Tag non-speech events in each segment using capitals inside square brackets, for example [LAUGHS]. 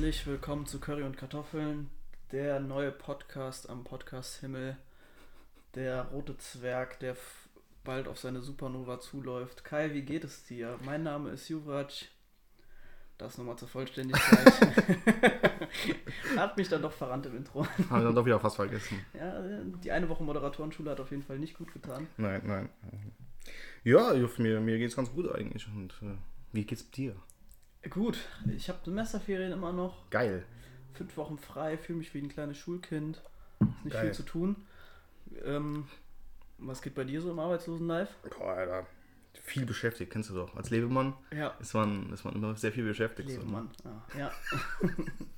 Herzlich willkommen zu Curry und Kartoffeln, der neue Podcast am Podcast Himmel. Der rote Zwerg, der bald auf seine Supernova zuläuft. Kai, wie geht es dir? Mein Name ist Juvraj. Das nochmal zur Vollständigkeit. [LAUGHS] hat mich dann doch verrannt im Intro. Haben wir dann doch wieder fast vergessen. Ja, die eine Woche Moderatorenschule hat auf jeden Fall nicht gut getan. Nein, nein. Ja, Juff, mir, mir geht's ganz gut eigentlich. Und äh, wie geht's dir? Gut, ich habe Semesterferien immer noch. Geil. Fünf Wochen frei, fühle mich wie ein kleines Schulkind. Ist nicht Geil. viel zu tun. Ähm, was geht bei dir so im Arbeitslosen-Life? Boah, Alter. Viel beschäftigt, kennst du doch. Als Lebemann Ja, ist man, ist man immer sehr viel beschäftigt. so, ne? Lebemann. Ah, ja.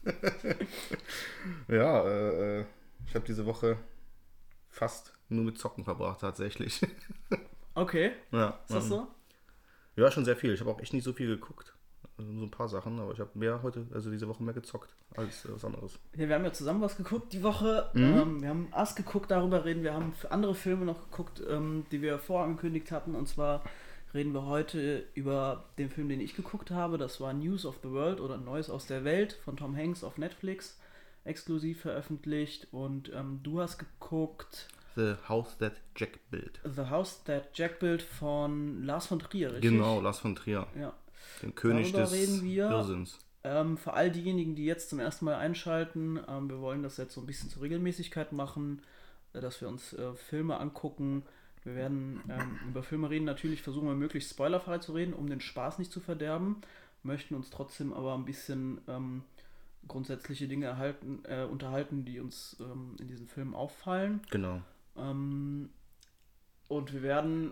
[LAUGHS] Ja, äh, äh, ich habe diese Woche fast nur mit Zocken verbracht, tatsächlich. [LAUGHS] Okay, ja, ist das so? Ja, schon sehr viel. Ich habe auch echt nicht so viel geguckt. Also so ein paar Sachen, aber ich habe mehr heute, also diese Woche mehr gezockt als äh, was anderes. Ja, wir haben ja zusammen was geguckt die Woche. Mhm. Ähm, wir haben Ass geguckt, darüber reden. Wir haben andere Filme noch geguckt, ähm, die wir vorangekündigt hatten. Und zwar reden wir heute über den Film, den ich geguckt habe. Das war News of the World oder Neues aus der Welt von Tom Hanks auf Netflix. Exklusiv veröffentlicht. Und ähm, du hast geguckt The House That Jack Built. The House That Jack Built von Lars von Trier, richtig? Genau, Lars von Trier. Ja. Den König Darüber des reden wir. Irrsinns. Ähm, für all diejenigen, die jetzt zum ersten Mal einschalten, ähm, wir wollen das jetzt so ein bisschen zur Regelmäßigkeit machen, äh, dass wir uns äh, Filme angucken. Wir werden ähm, über Filme reden. Natürlich versuchen wir möglichst spoilerfrei zu reden, um den Spaß nicht zu verderben. Möchten uns trotzdem aber ein bisschen ähm, grundsätzliche Dinge erhalten, äh, unterhalten, die uns ähm, in diesen Filmen auffallen. Genau. Ähm, und wir werden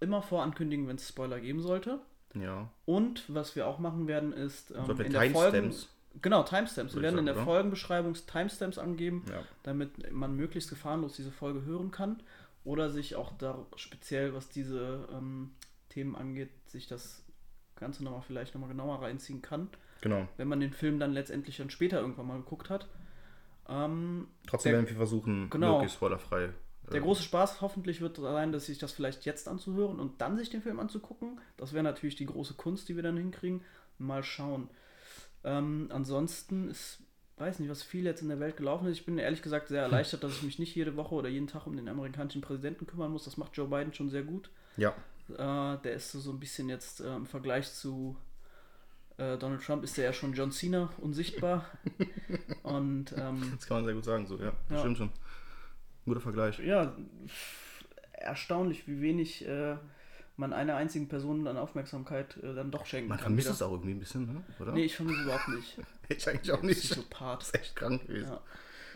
immer vorankündigen, wenn es Spoiler geben sollte. Ja. Und was wir auch machen werden, ist ähm, So für in der Folgen, Timestamps. genau Timestamps. Wir werden in der oder? Folgenbeschreibung Timestamps angeben, Ja. damit man möglichst gefahrenlos diese Folge hören kann oder sich auch da speziell, was diese ähm, Themen angeht, sich das Ganze nochmal vielleicht nochmal genauer reinziehen kann, Genau. wenn man den Film dann letztendlich dann später irgendwann mal geguckt hat. Ähm, Trotzdem Der- werden wir versuchen, Genau. wirklich spoilerfrei. Der große Spaß hoffentlich wird sein, dass sich das vielleicht jetzt anzuhören und dann sich den Film anzugucken. Das wäre natürlich die große Kunst, die wir dann hinkriegen. Mal schauen. Ähm, ansonsten ist, weiß nicht, was viel jetzt in der Welt gelaufen ist. Ich bin ehrlich gesagt sehr erleichtert, dass ich mich nicht jede Woche oder jeden Tag um den amerikanischen Präsidenten kümmern muss. Das macht Joe Biden schon sehr gut. Ja. Äh, der ist so, so ein bisschen jetzt äh, im Vergleich zu äh, Donald Trump ist der ja schon John Cena unsichtbar. [LAUGHS] und ähm, Das kann man sehr gut sagen, so, ja. Das Ja. stimmt schon. Guter Vergleich. ja, erstaunlich, wie wenig äh, man einer einzigen Person dann Aufmerksamkeit äh, dann doch schenken Man kann. vermisst wieder. es auch irgendwie ein bisschen, ne? oder? Nee, ich vermisse überhaupt nicht. [LAUGHS] ich eigentlich auch nicht. Das Psychopath. ist echt krank gewesen. Ja.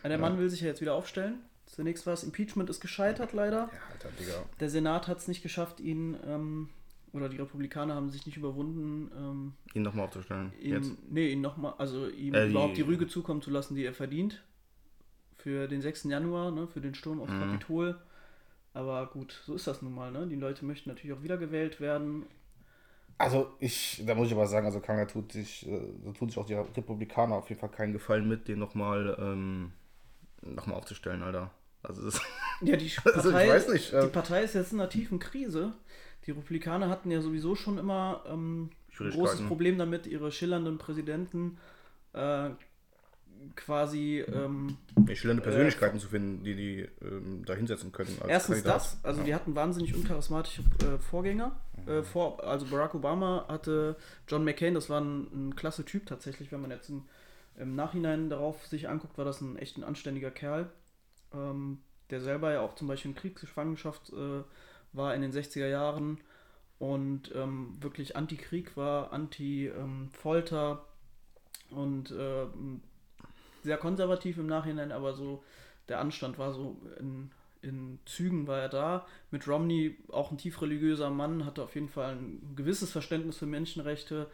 Ja, der Mann will sich ja jetzt wieder aufstellen. Zunächst war es Impeachment ist gescheitert leider. Ja, Alter, Digga. Der Senat hat es nicht geschafft, ihn, ähm, oder die Republikaner haben sich nicht überwunden, ähm, Ihn nochmal aufzustellen. ihm, Jetzt. nee, ihn noch mal, also ihm Äh, die- überhaupt die Rüge zukommen zu lassen, die er verdient. Für den 6. Januar, ne, für den Sturm aufs Mhm. Kapitol. Aber gut, so ist das nun mal, ne? Die Leute möchten natürlich auch wiedergewählt werden. Also ich, da muss ich aber sagen, also Kanga tut sich, äh, so tut sich auch die Republikaner auf jeden Fall keinen Gefallen mit, den nochmal ähm, noch mal aufzustellen, Alter. Also das Ja, die Partei, [LAUGHS] Also, ich weiß nicht, äh, die Partei ist jetzt in einer tiefen Krise. Die Republikaner hatten ja sowieso schon immer ähm, ein großes Problem damit, ihre schillernden Präsidenten äh, quasi ähm, schillernde Persönlichkeiten zu finden, die die ähm, da hinsetzen können. Erstens Kandidat. das, also die hatten wahnsinnig uncharismatische äh, Vorgänger. Äh, vor, also Barack Obama hatte John McCain, das war ein, ein klasse Typ tatsächlich, wenn man jetzt im, im Nachhinein darauf sich anguckt, war das ein echt ein anständiger Kerl, ähm, der selber ja auch zum Beispiel in Kriegsgefangenschaft äh, war in den 60er Jahren und ähm, wirklich Anti-Krieg war, Anti-Folter und äh, sehr konservativ im Nachhinein, aber so der Anstand war so in, in Zügen war er da. Mit Romney auch ein tief religiöser Mann, hatte auf jeden Fall ein gewisses Verständnis für Menschenrechte.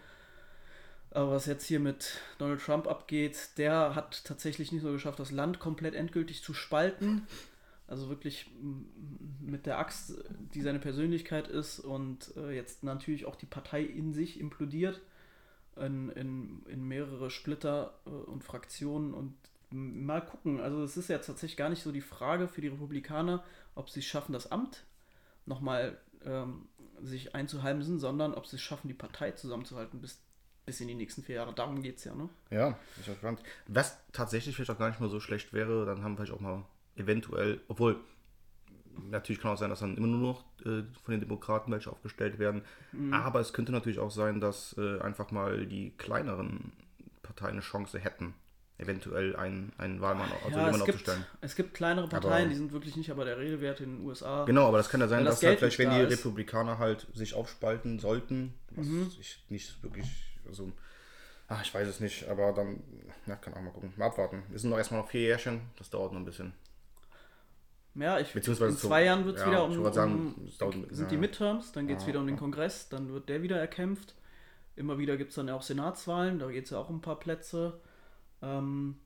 Aber was jetzt hier mit Donald Trump abgeht, der hat tatsächlich nicht so geschafft, das Land komplett endgültig zu spalten. Also wirklich mit der Axt, die seine Persönlichkeit ist und äh, jetzt natürlich auch die Partei in sich implodiert in, in, in mehrere Splitter äh, und Fraktionen und mal gucken. Also es ist jetzt tatsächlich gar nicht so die Frage für die Republikaner, ob sie es schaffen, das Amt nochmal ähm, sich einzuheimsen, sondern ob sie es schaffen, die Partei zusammenzuhalten bis, bis in die nächsten vier Jahre. Darum geht es ja, ne? Ja, bin ich auch gespannt. Was tatsächlich vielleicht auch gar nicht mal so schlecht wäre, dann haben wir vielleicht auch mal eventuell, obwohl natürlich kann auch sein, dass dann immer nur noch äh, von den Demokraten welche aufgestellt werden. Aber es könnte natürlich auch sein, dass äh, einfach mal die kleineren Parteien eine Chance hätten, eventuell einen, einen Wahlmann, also ja, jemanden es gibt, aufzustellen. es gibt kleinere Parteien, Aber- die sind wirklich nicht aber der Rede wert in den USA. Genau, aber das kann ja sein, Weil das dass halt vielleicht, wenn die ist. Republikaner halt sich aufspalten sollten, was Mhm. ich nicht wirklich, also, ach, ich weiß es nicht, aber dann, ja, kann auch mal gucken, mal abwarten. Wir sind noch erstmal noch vier Jährchen, das dauert noch ein bisschen. Ja, ich, Beziehungsweise in so- zwei Jahren wird es ja, wieder um, sagen, um sind die Midterms, dann geht es wieder um den. Kongress, dann wird der wieder erkämpft. Immer wieder gibt es dann ja auch Senatswahlen, da geht es ja auch um ein paar Plätze. Ähm,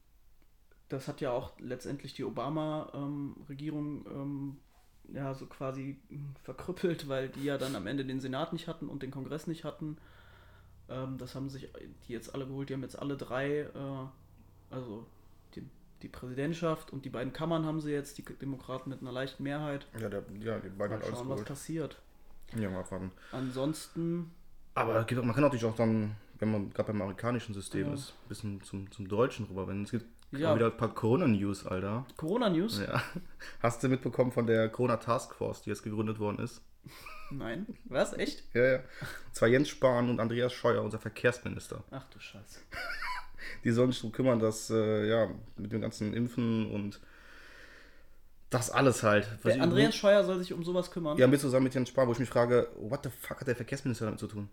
das hat ja auch letztendlich die Obama-Regierung ähm, ja so quasi verkrüppelt, weil die ja dann am Ende den Senat nicht hatten und den Kongress nicht hatten. Ähm, das haben sich die jetzt alle geholt, die haben jetzt alle drei, äh, also die, Präsidentschaft und die beiden Kammern haben sie jetzt, die Demokraten mit einer leichten Mehrheit. Ja, der, ja die beiden Mal hat schauen, was passiert. Ja, mal abwarten. Ansonsten, Aber man kann natürlich auch dann, wenn man gerade beim amerikanischen System Ja. ist, ein bisschen zum, zum Deutschen rüberwenden. Es gibt Ja. wieder ein paar Corona-News, Alter. Corona-News? Ja. [LAUGHS] Hast du mitbekommen von der Corona-Taskforce, die jetzt gegründet worden ist? Nein. Was? Echt? Ja, ja. Und zwar Jens Spahn und Andreas Scheuer, unser Verkehrsminister. Ach du Scheiße. [LAUGHS] Die sollen sich darum kümmern, dass, äh, ja, mit dem ganzen Impfen und das alles halt. Der ich- Andreas Scheuer soll sich um sowas kümmern. Ja, mit zusammen mit Jens Spahn, wo ich mich frage, what the fuck hat der Verkehrsminister damit zu tun?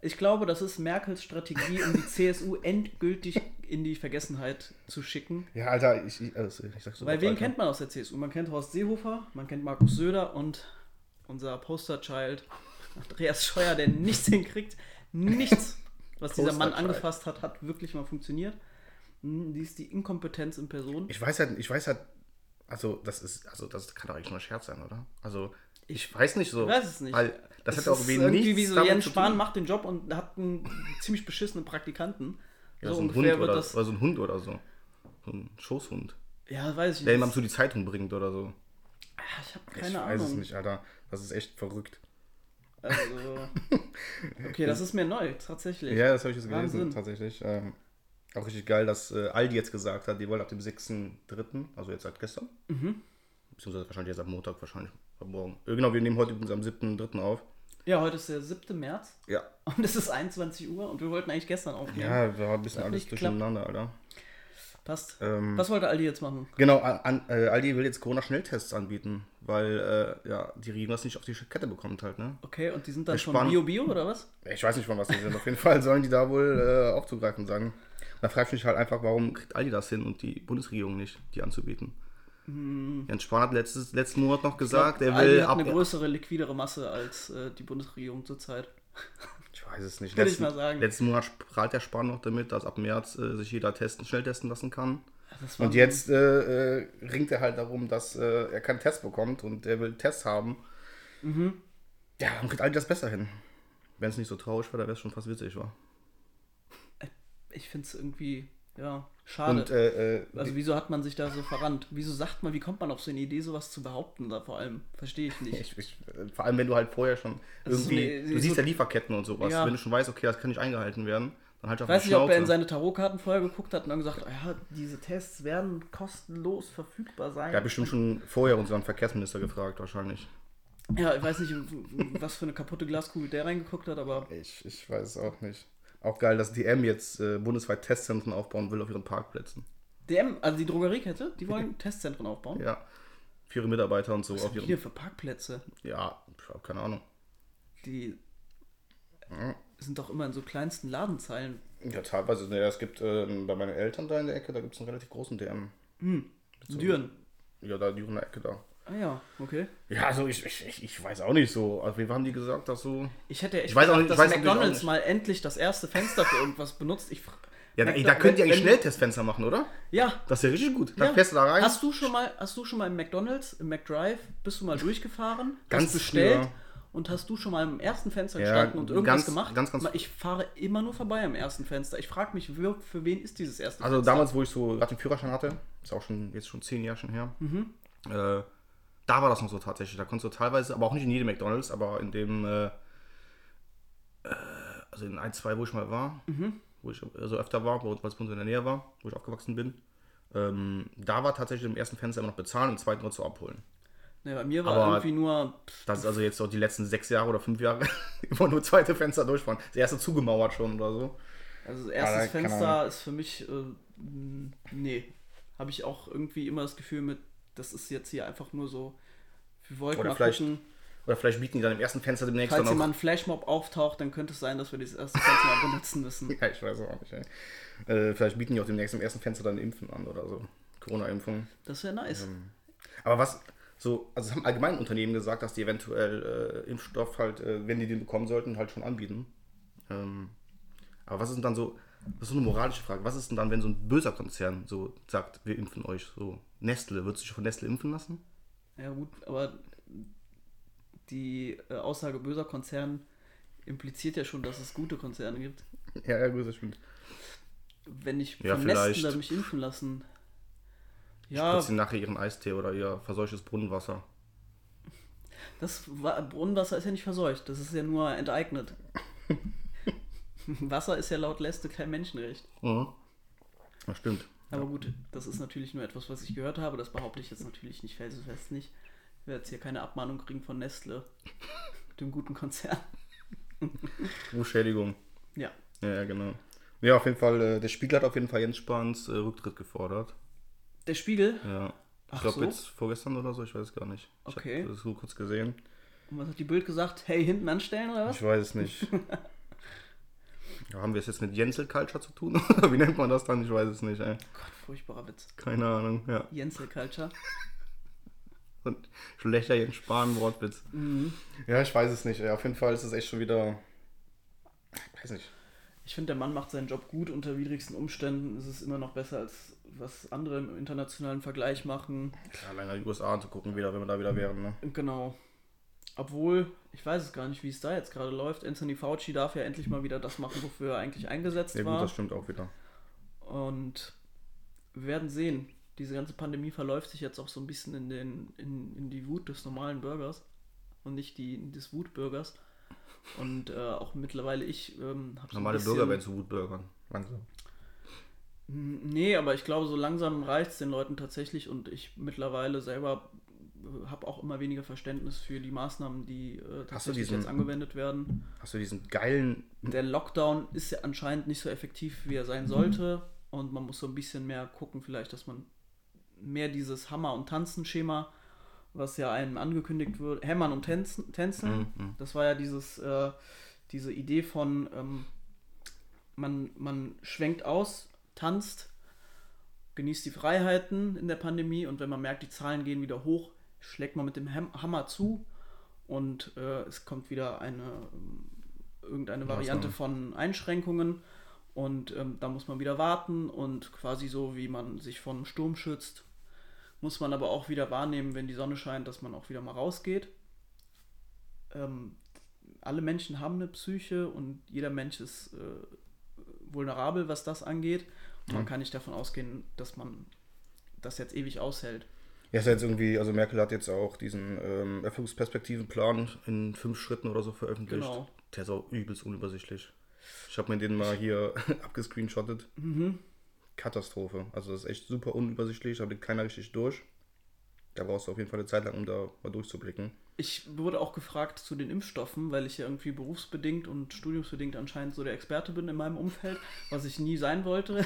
Ich glaube, das ist Merkels Strategie, um die [LAUGHS] CSU endgültig in die Vergessenheit zu schicken. Ja, Alter, ich, ich, also, ich sag's so. Weil wen Alter. kennt man aus der CSU? Man kennt Horst Seehofer, man kennt Markus Söder und unser Posterchild Andreas Scheuer, der nichts hinkriegt. Nichts, was dieser Mann angefasst hat, hat wirklich mal funktioniert. Hm, Die ist die Inkompetenz in Person. Ich weiß halt, ich weiß halt, also das ist, also das kann doch eigentlich nur ein Scherz sein, oder? Also ich weiß nicht so. Ich weiß es nicht. Weil das Es hat auch wenig irgendwie wie so Jens Spahn macht den Job und hat einen [LAUGHS] ziemlich beschissenen Praktikanten. Ja, so, so ein ungefähr Hund oder, das. oder so ein Hund oder so. So ein Schoßhund. Ja, weiß ich Der nicht. jemand zu die Zeitung bringt oder so. Ah, ich habe ich keine weiß Ahnung. es nicht, Alter. Das ist echt verrückt. Also, okay, das ist mir neu, tatsächlich. Ja, das habe ich jetzt gelesen, Wahnsinn. tatsächlich. Ähm, auch richtig geil, dass äh, Aldi jetzt gesagt hat, die wollen ab dem 6.3., also jetzt seit gestern, Mhm. beziehungsweise wahrscheinlich erst ab Montag, wahrscheinlich ab morgen. Äh, Genau, wir nehmen heute übrigens am 7.3. auf. Ja, heute ist der 7. März Ja. und es ist 21 Uhr und wir wollten eigentlich gestern aufnehmen. Ja, war ein bisschen alles durcheinander, Alter. Passt. Ähm, Was wollte Aldi jetzt machen? Genau, an, äh, Aldi will jetzt Corona-Schnelltests anbieten, weil äh, ja, die Regierung das nicht auf die Kette bekommt halt, ne? Okay, und die sind dann schon sparen- Bio-Bio oder was? Ich weiß nicht, von was die sind. Auf jeden Fall sollen die da wohl äh, aufzugreifen sein. Da frage ich mich halt einfach, warum kriegt Aldi das hin und die Bundesregierung nicht, die anzubieten? Jens Spahn hat letztes, letzten Monat noch gesagt, er Hm. Aldi will hat ab. eine größere, liquidere Masse als äh, die Bundesregierung zurzeit. Ich weiß es nicht. Würde ich Letzten, mal sagen. letzten Monat prahlt der Spahn noch damit, dass ab März äh, sich jeder testen, schnell testen lassen kann. War Und jetzt äh, äh, ringt er halt darum, dass äh, er keinen Test bekommt und er will Tests haben. Mhm. Ja, dann kriegt Aldi das besser hin. Wenn es nicht so traurig wäre, wäre es schon fast witzig, war. Ich finde es irgendwie, ja, schade. Und äh, äh, also wieso hat man sich da so verrannt? Wieso sagt man, wie kommt man auf so eine Idee, sowas zu behaupten da vor allem? Verstehe ich nicht. Ich, ich, vor allem, wenn du halt vorher schon so irgendwie, eine- du so- siehst ja Lieferketten und sowas, Ja. wenn du schon weißt, okay, das kann nicht eingehalten werden, dann halt auf Ich weiß nicht, ob er in seine Tarotkarten vorher geguckt hat und dann gesagt, ja, diese Tests werden kostenlos verfügbar sein. Er hat bestimmt schon vorher unseren Verkehrsminister gefragt, wahrscheinlich. Ja, ich weiß nicht, was für eine kaputte Glaskugel der reingeguckt hat, aber Ich, ich weiß es auch nicht. Auch geil, dass DM jetzt äh, bundesweit Testzentren aufbauen will auf ihren Parkplätzen. DM, also die Drogeriekette, die wollen [LAUGHS] Testzentren aufbauen. Ja. Für ihre Mitarbeiter und so Was auf ihren. hier für Parkplätze? Ja, ich hab keine Ahnung. Die Ja. sind doch immer in so kleinsten Ladenzeilen. Ja, teilweise. Ne, es gibt ähm, bei meinen Eltern da in der Ecke, da gibt es einen relativ großen DM. So. Düren. Ja, da der Ecke da. Ah ja, okay. Ja, also ich, ich, ich, weiß auch nicht so. Also wie haben die gesagt, dass so. Ich hätte echt Ich weiß auch nicht- ich dass weiß McDonalds mal endlich das erste Fenster für irgendwas benutzt. Ich Ja, da, da könnt ihr eigentlich wenn- Schnelltestfenster machen, oder? Ja. Das ist ja richtig gut. Dann ja. fährst du da rein. Hast du schon mal, hast du schon mal im McDonalds, im McDrive, bist du mal durchgefahren, Ganz bestellt früher. und hast du schon mal im ersten Fenster Ja, gestanden und irgendwas ganz- gemacht? ganz, ganz- Ich fahre immer nur vorbei am ersten Fenster. Ich frage mich, für, wen ist dieses erste Also Fenster? damals, wo ich so gerade den Führerschein hatte, ist auch schon jetzt schon zehn Jahre schon her, Mhm. äh, Da war das noch so tatsächlich. Da konntest du teilweise, aber auch nicht in jedem McDonalds, aber in dem, äh, äh, also in ein, zwei, wo ich mal war, wo ich also öfter war, weil es bei uns in der Nähe war, wo ich aufgewachsen bin. Ähm, da war tatsächlich im ersten Fenster immer noch bezahlen und im zweiten nur zu abholen. Ne, bei mir war Aber- irgendwie nur. Das ist also jetzt so die letzten sechs Jahre oder fünf Jahre [LAUGHS] immer nur zweite Fenster durchfahren. Das erste zugemauert schon oder so. Also das erstes Ja, Fenster ist für mich. Äh, nee. Habe ich auch irgendwie immer das Gefühl mit, das ist jetzt hier einfach nur so. Wir wollten Oder mal vielleicht gucken, Oder vielleicht bieten die dann im ersten Fenster demnächst falls ein Flashmob auftaucht, dann könnte es sein, dass wir dieses erste Fenster mal benutzen müssen. [LAUGHS] Ja, ich weiß auch nicht. Äh, vielleicht bieten die auch demnächst im ersten Fenster dann Impfen an oder so. Corona-Impfung. Das wäre nice. Aber was so, also es haben allgemein Unternehmen gesagt, dass die eventuell äh, Impfstoff halt, äh, wenn die den bekommen sollten, halt schon anbieten. Ähm, aber was ist denn dann so, das ist so eine moralische Frage, was ist denn dann, wenn so ein böser Konzern so sagt, wir impfen euch, so Nestle, wird sich von Nestle impfen lassen? Ja gut, aber die äh, Aussage böser Konzern impliziert ja schon, dass es gute Konzerne gibt. Ja, ja, gut, das stimmt. Wenn ich Ja, von vielleicht. Nestle mich impfen lassen. Ja. Sie nachher ihren Eistee oder ihr verseuchtes Brunnenwasser. das Wa- Brunnenwasser ist ja nicht verseucht, das ist ja nur enteignet. [LAUGHS] [LAUGHS] Wasser ist ja laut Leste kein Menschenrecht. Mhm. Das stimmt. Aber gut, das ist natürlich nur etwas, was ich gehört habe. Das behaupte ich jetzt natürlich nicht felsenfest nicht. Ich werde jetzt hier keine Abmahnung kriegen von Nestle, [LAUGHS] dem guten Konzern. Rufschädigung. Ja, Ja, ja, genau. Ja, auf jeden Fall, äh, der Spiegel hat auf jeden Fall Jens Spahns äh, Rücktritt gefordert. der Spiegel. Ja. Ich glaube so? jetzt vorgestern oder so, ich weiß es gar nicht. Ich Okay. habe das so kurz gesehen. Und was hat die Bild gesagt? Hey, hinten anstellen oder was? Ich weiß es nicht. [LAUGHS] haben wir es jetzt mit Jensel Culture zu tun? [LAUGHS] Wie nennt man das dann? Ich weiß es nicht, ey. Gott, furchtbarer Witz. Keine Ahnung, ja. Jensel Culture. [LAUGHS] Und schlechter Jens Spahn Wortwitz. Mhm. Ja, ich weiß es nicht. Ey. Auf jeden Fall ist es echt schon wieder. Ich weiß nicht. Ich finde, der Mann macht seinen Job gut. Unter widrigsten Umständen ist es immer noch besser, als was andere im internationalen Vergleich machen. Klar, allein in die USA anzugucken, wieder, wenn wir da wieder wären. Ne? Genau. Obwohl, ich weiß es gar nicht, wie es da jetzt gerade läuft. Anthony Fauci darf ja endlich mal wieder das machen, wofür er eigentlich eingesetzt Ja, gut, war. das stimmt auch wieder. Und wir werden sehen. Diese ganze Pandemie verläuft sich jetzt auch so ein bisschen in, den, in, in die Wut des normalen Bürgers und nicht die des Wutbürgers. Und äh, auch mittlerweile ich ähm, habe so Normale bisschen, Bürger werden zu Wutbürgern. Langsam. Nee, aber ich glaube, so langsam reicht es den Leuten tatsächlich und ich mittlerweile selber habe auch immer weniger Verständnis für die Maßnahmen, die äh, tatsächlich diesen- jetzt angewendet werden. Hast du diesen geilen. Der Lockdown ist ja anscheinend nicht so effektiv, wie er sein sollte und man muss so ein bisschen mehr gucken, vielleicht, dass man mehr dieses Hammer- und Tanzen-Schema, was ja einem angekündigt wird, Hämmern und Tänzen, Tänzeln, Mhm. das war ja dieses, äh, diese Idee von, ähm, man, man schwenkt aus, tanzt, genießt die Freiheiten in der Pandemie und wenn man merkt, die Zahlen gehen wieder hoch, schlägt man mit dem Ham Hammer zu und äh, es kommt wieder eine ähm, irgendeine Variante von Einschränkungen und ähm, da muss man wieder warten und quasi so wie man sich von Sturm schützt, muss man aber auch wieder wahrnehmen, wenn die Sonne scheint, dass man auch wieder mal rausgeht. Ähm, alle Menschen haben eine Psyche und jeder Mensch ist äh, vulnerabel, was das angeht. Und man kann nicht davon ausgehen, dass man das jetzt ewig aushält. Ja, ist ja jetzt irgendwie, also Merkel hat jetzt auch diesen ähm, Erfüllungsperspektivenplan in fünf Schritten oder so veröffentlicht. Genau. Der ist auch übelst unübersichtlich. Ich habe mir den mal hier [LAUGHS] abgescreenshottet. Mhm. Katastrophe. Also das ist echt super unübersichtlich, da blickt keiner richtig durch. Da brauchst du auf jeden Fall eine Zeit lang, um da mal durchzublicken. Ich wurde auch gefragt zu den Impfstoffen, weil ich ja irgendwie berufsbedingt und studiumsbedingt anscheinend so der Experte bin in meinem Umfeld, was ich nie sein wollte.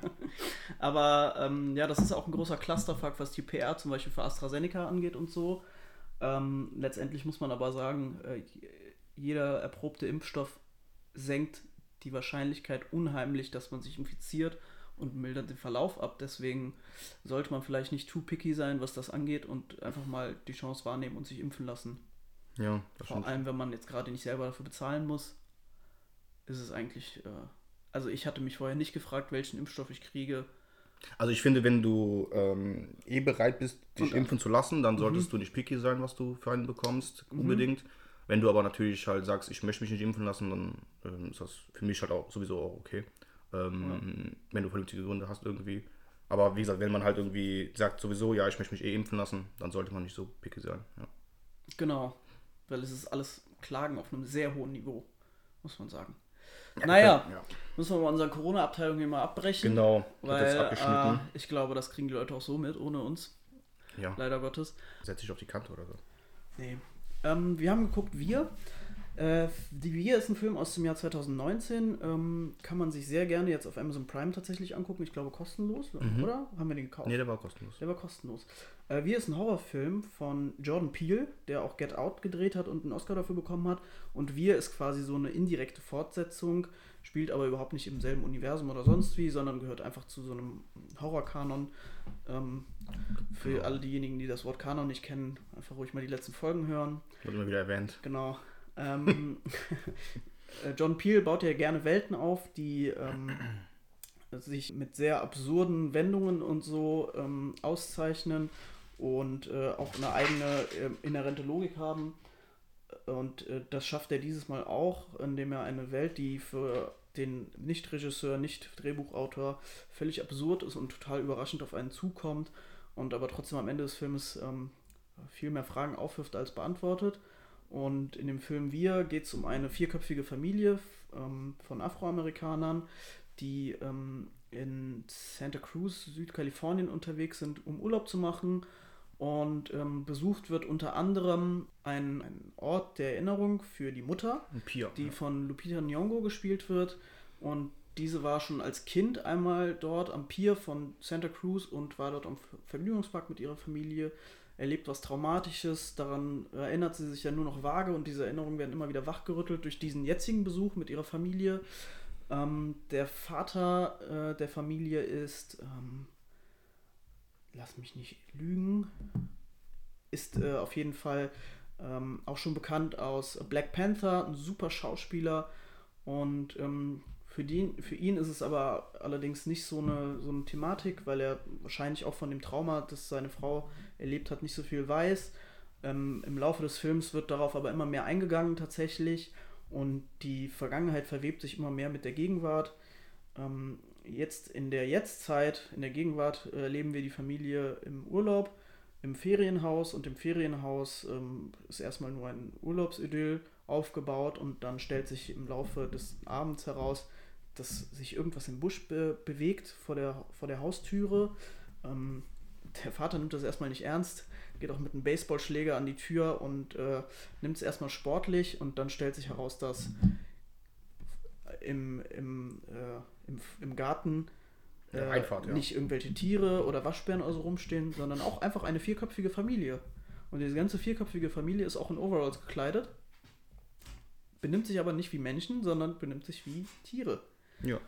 [LAUGHS] Aber ähm, ja, das ist auch ein großer Clusterfuck, was die PR zum Beispiel für AstraZeneca angeht und so. Ähm, letztendlich muss man aber sagen, äh, jeder erprobte Impfstoff senkt die Wahrscheinlichkeit unheimlich, dass man sich infiziert und mildert den Verlauf ab. Deswegen sollte man vielleicht nicht too picky sein, was das angeht und einfach mal die Chance wahrnehmen und sich impfen lassen. Ja, das Vor stimmt. allem, wenn man jetzt gerade nicht selber dafür bezahlen muss, ist es eigentlich. Äh, also, ich hatte mich vorher nicht gefragt, welchen Impfstoff ich kriege. Also ich finde, wenn du ähm, eh bereit bist, dich Und- Mhm. impfen zu lassen, dann solltest du nicht picky sein, was du für einen bekommst, unbedingt. Wenn du aber natürlich halt sagst, ich möchte mich nicht impfen lassen, dann ähm, ist das für mich halt auch sowieso auch okay. Ähm, Wenn du vernünftige Gründe hast irgendwie. Aber wie gesagt, wenn man halt irgendwie sagt, sowieso, ja, ich möchte mich eh impfen lassen, dann sollte man nicht so picky sein. Ja. Genau. Weil es ist alles Klagen auf einem sehr hohen Niveau, muss man sagen. Naja, ja. müssen wir mal unsere Corona-Abteilung hier mal abbrechen. Genau, Weil äh, ich glaube, das kriegen die Leute auch so mit, ohne uns, ja, leider Gottes. setz dich auf die Kante oder so. Nee. Ähm, wir haben geguckt, Wir. Äh, die Wir ist ein Film aus dem Jahr 2019. Ähm, kann man sich sehr gerne jetzt auf Amazon Prime tatsächlich angucken. Ich glaube kostenlos, oder? Haben wir den gekauft? Nee, der war kostenlos. Der war kostenlos. Äh, Wir ist ein Horrorfilm von Jordan Peele, der auch Get Out gedreht hat und einen Oscar dafür bekommen hat. Und Wir ist quasi so eine indirekte Fortsetzung, spielt aber überhaupt nicht im selben Universum oder sonst wie, sondern gehört einfach zu so einem Horrorkanon. Ähm, für alle diejenigen, die das Wort Kanon nicht kennen, einfach ruhig mal die letzten Folgen hören. Wurde immer wieder erwähnt. Genau. Ähm, [LAUGHS] äh, John Peel baut ja gerne Welten auf, die ähm, sich mit sehr absurden Wendungen und so ähm, auszeichnen und äh, auch eine eigene äh, inhärente Logik haben. Und äh, das schafft er dieses Mal auch, indem er eine Welt, die für den Nicht-Regisseur, Nicht-Drehbuchautor völlig absurd ist und total überraschend auf einen zukommt und aber trotzdem am Ende des Films ähm, viel mehr Fragen aufwirft als beantwortet. Und in dem Film Wir geht es um eine vierköpfige Familie ähm, von Afroamerikanern, die ähm, in Santa Cruz, Südkalifornien unterwegs sind, um Urlaub zu machen. Und ähm, besucht wird unter anderem ein, ein Ort der Erinnerung für die Mutter, Pier. die von Lupita Nyong'o gespielt wird. Und diese war schon als Kind einmal dort am Pier von Santa Cruz und war dort am Ver- Vergnügungspark mit ihrer Familie, erlebt was Traumatisches, daran erinnert sie sich ja nur noch vage und diese Erinnerungen werden immer wieder wachgerüttelt durch diesen jetzigen Besuch mit ihrer Familie. Ähm, der Vater äh, der Familie ist, ähm, lass mich nicht lügen, ist äh, auf jeden Fall ähm, auch schon bekannt aus Black Panther, ein super Schauspieler und ähm, für, den, für ihn ist es aber allerdings nicht so eine, so eine Thematik, weil er wahrscheinlich auch von dem Trauma, das seine Frau erlebt hat, nicht so viel weiß. Ähm, Im Laufe des Films wird darauf aber immer mehr eingegangen tatsächlich und die Vergangenheit verwebt sich immer mehr mit der Gegenwart. Ähm, jetzt in der Jetztzeit, in der Gegenwart, äh, erleben wir die Familie im Urlaub, im Ferienhaus und im Ferienhaus ähm, ist erstmal nur ein Urlaubsidyll aufgebaut und dann stellt sich im Laufe des Abends heraus, dass sich irgendwas im Busch be bewegt vor der, vor der Haustüre. Ähm, der Vater nimmt das erstmal nicht ernst, geht auch mit einem Baseballschläger an die Tür und äh, nimmt es erstmal sportlich und dann stellt sich heraus, dass im, im, äh, im, im Garten äh, Einfahrt, ja. nicht irgendwelche Tiere oder Waschbären oder so rumstehen, sondern auch einfach eine vierköpfige Familie. Und diese ganze vierköpfige Familie ist auch in Overalls gekleidet, benimmt sich aber nicht wie Menschen, sondern benimmt sich wie Tiere. Ja.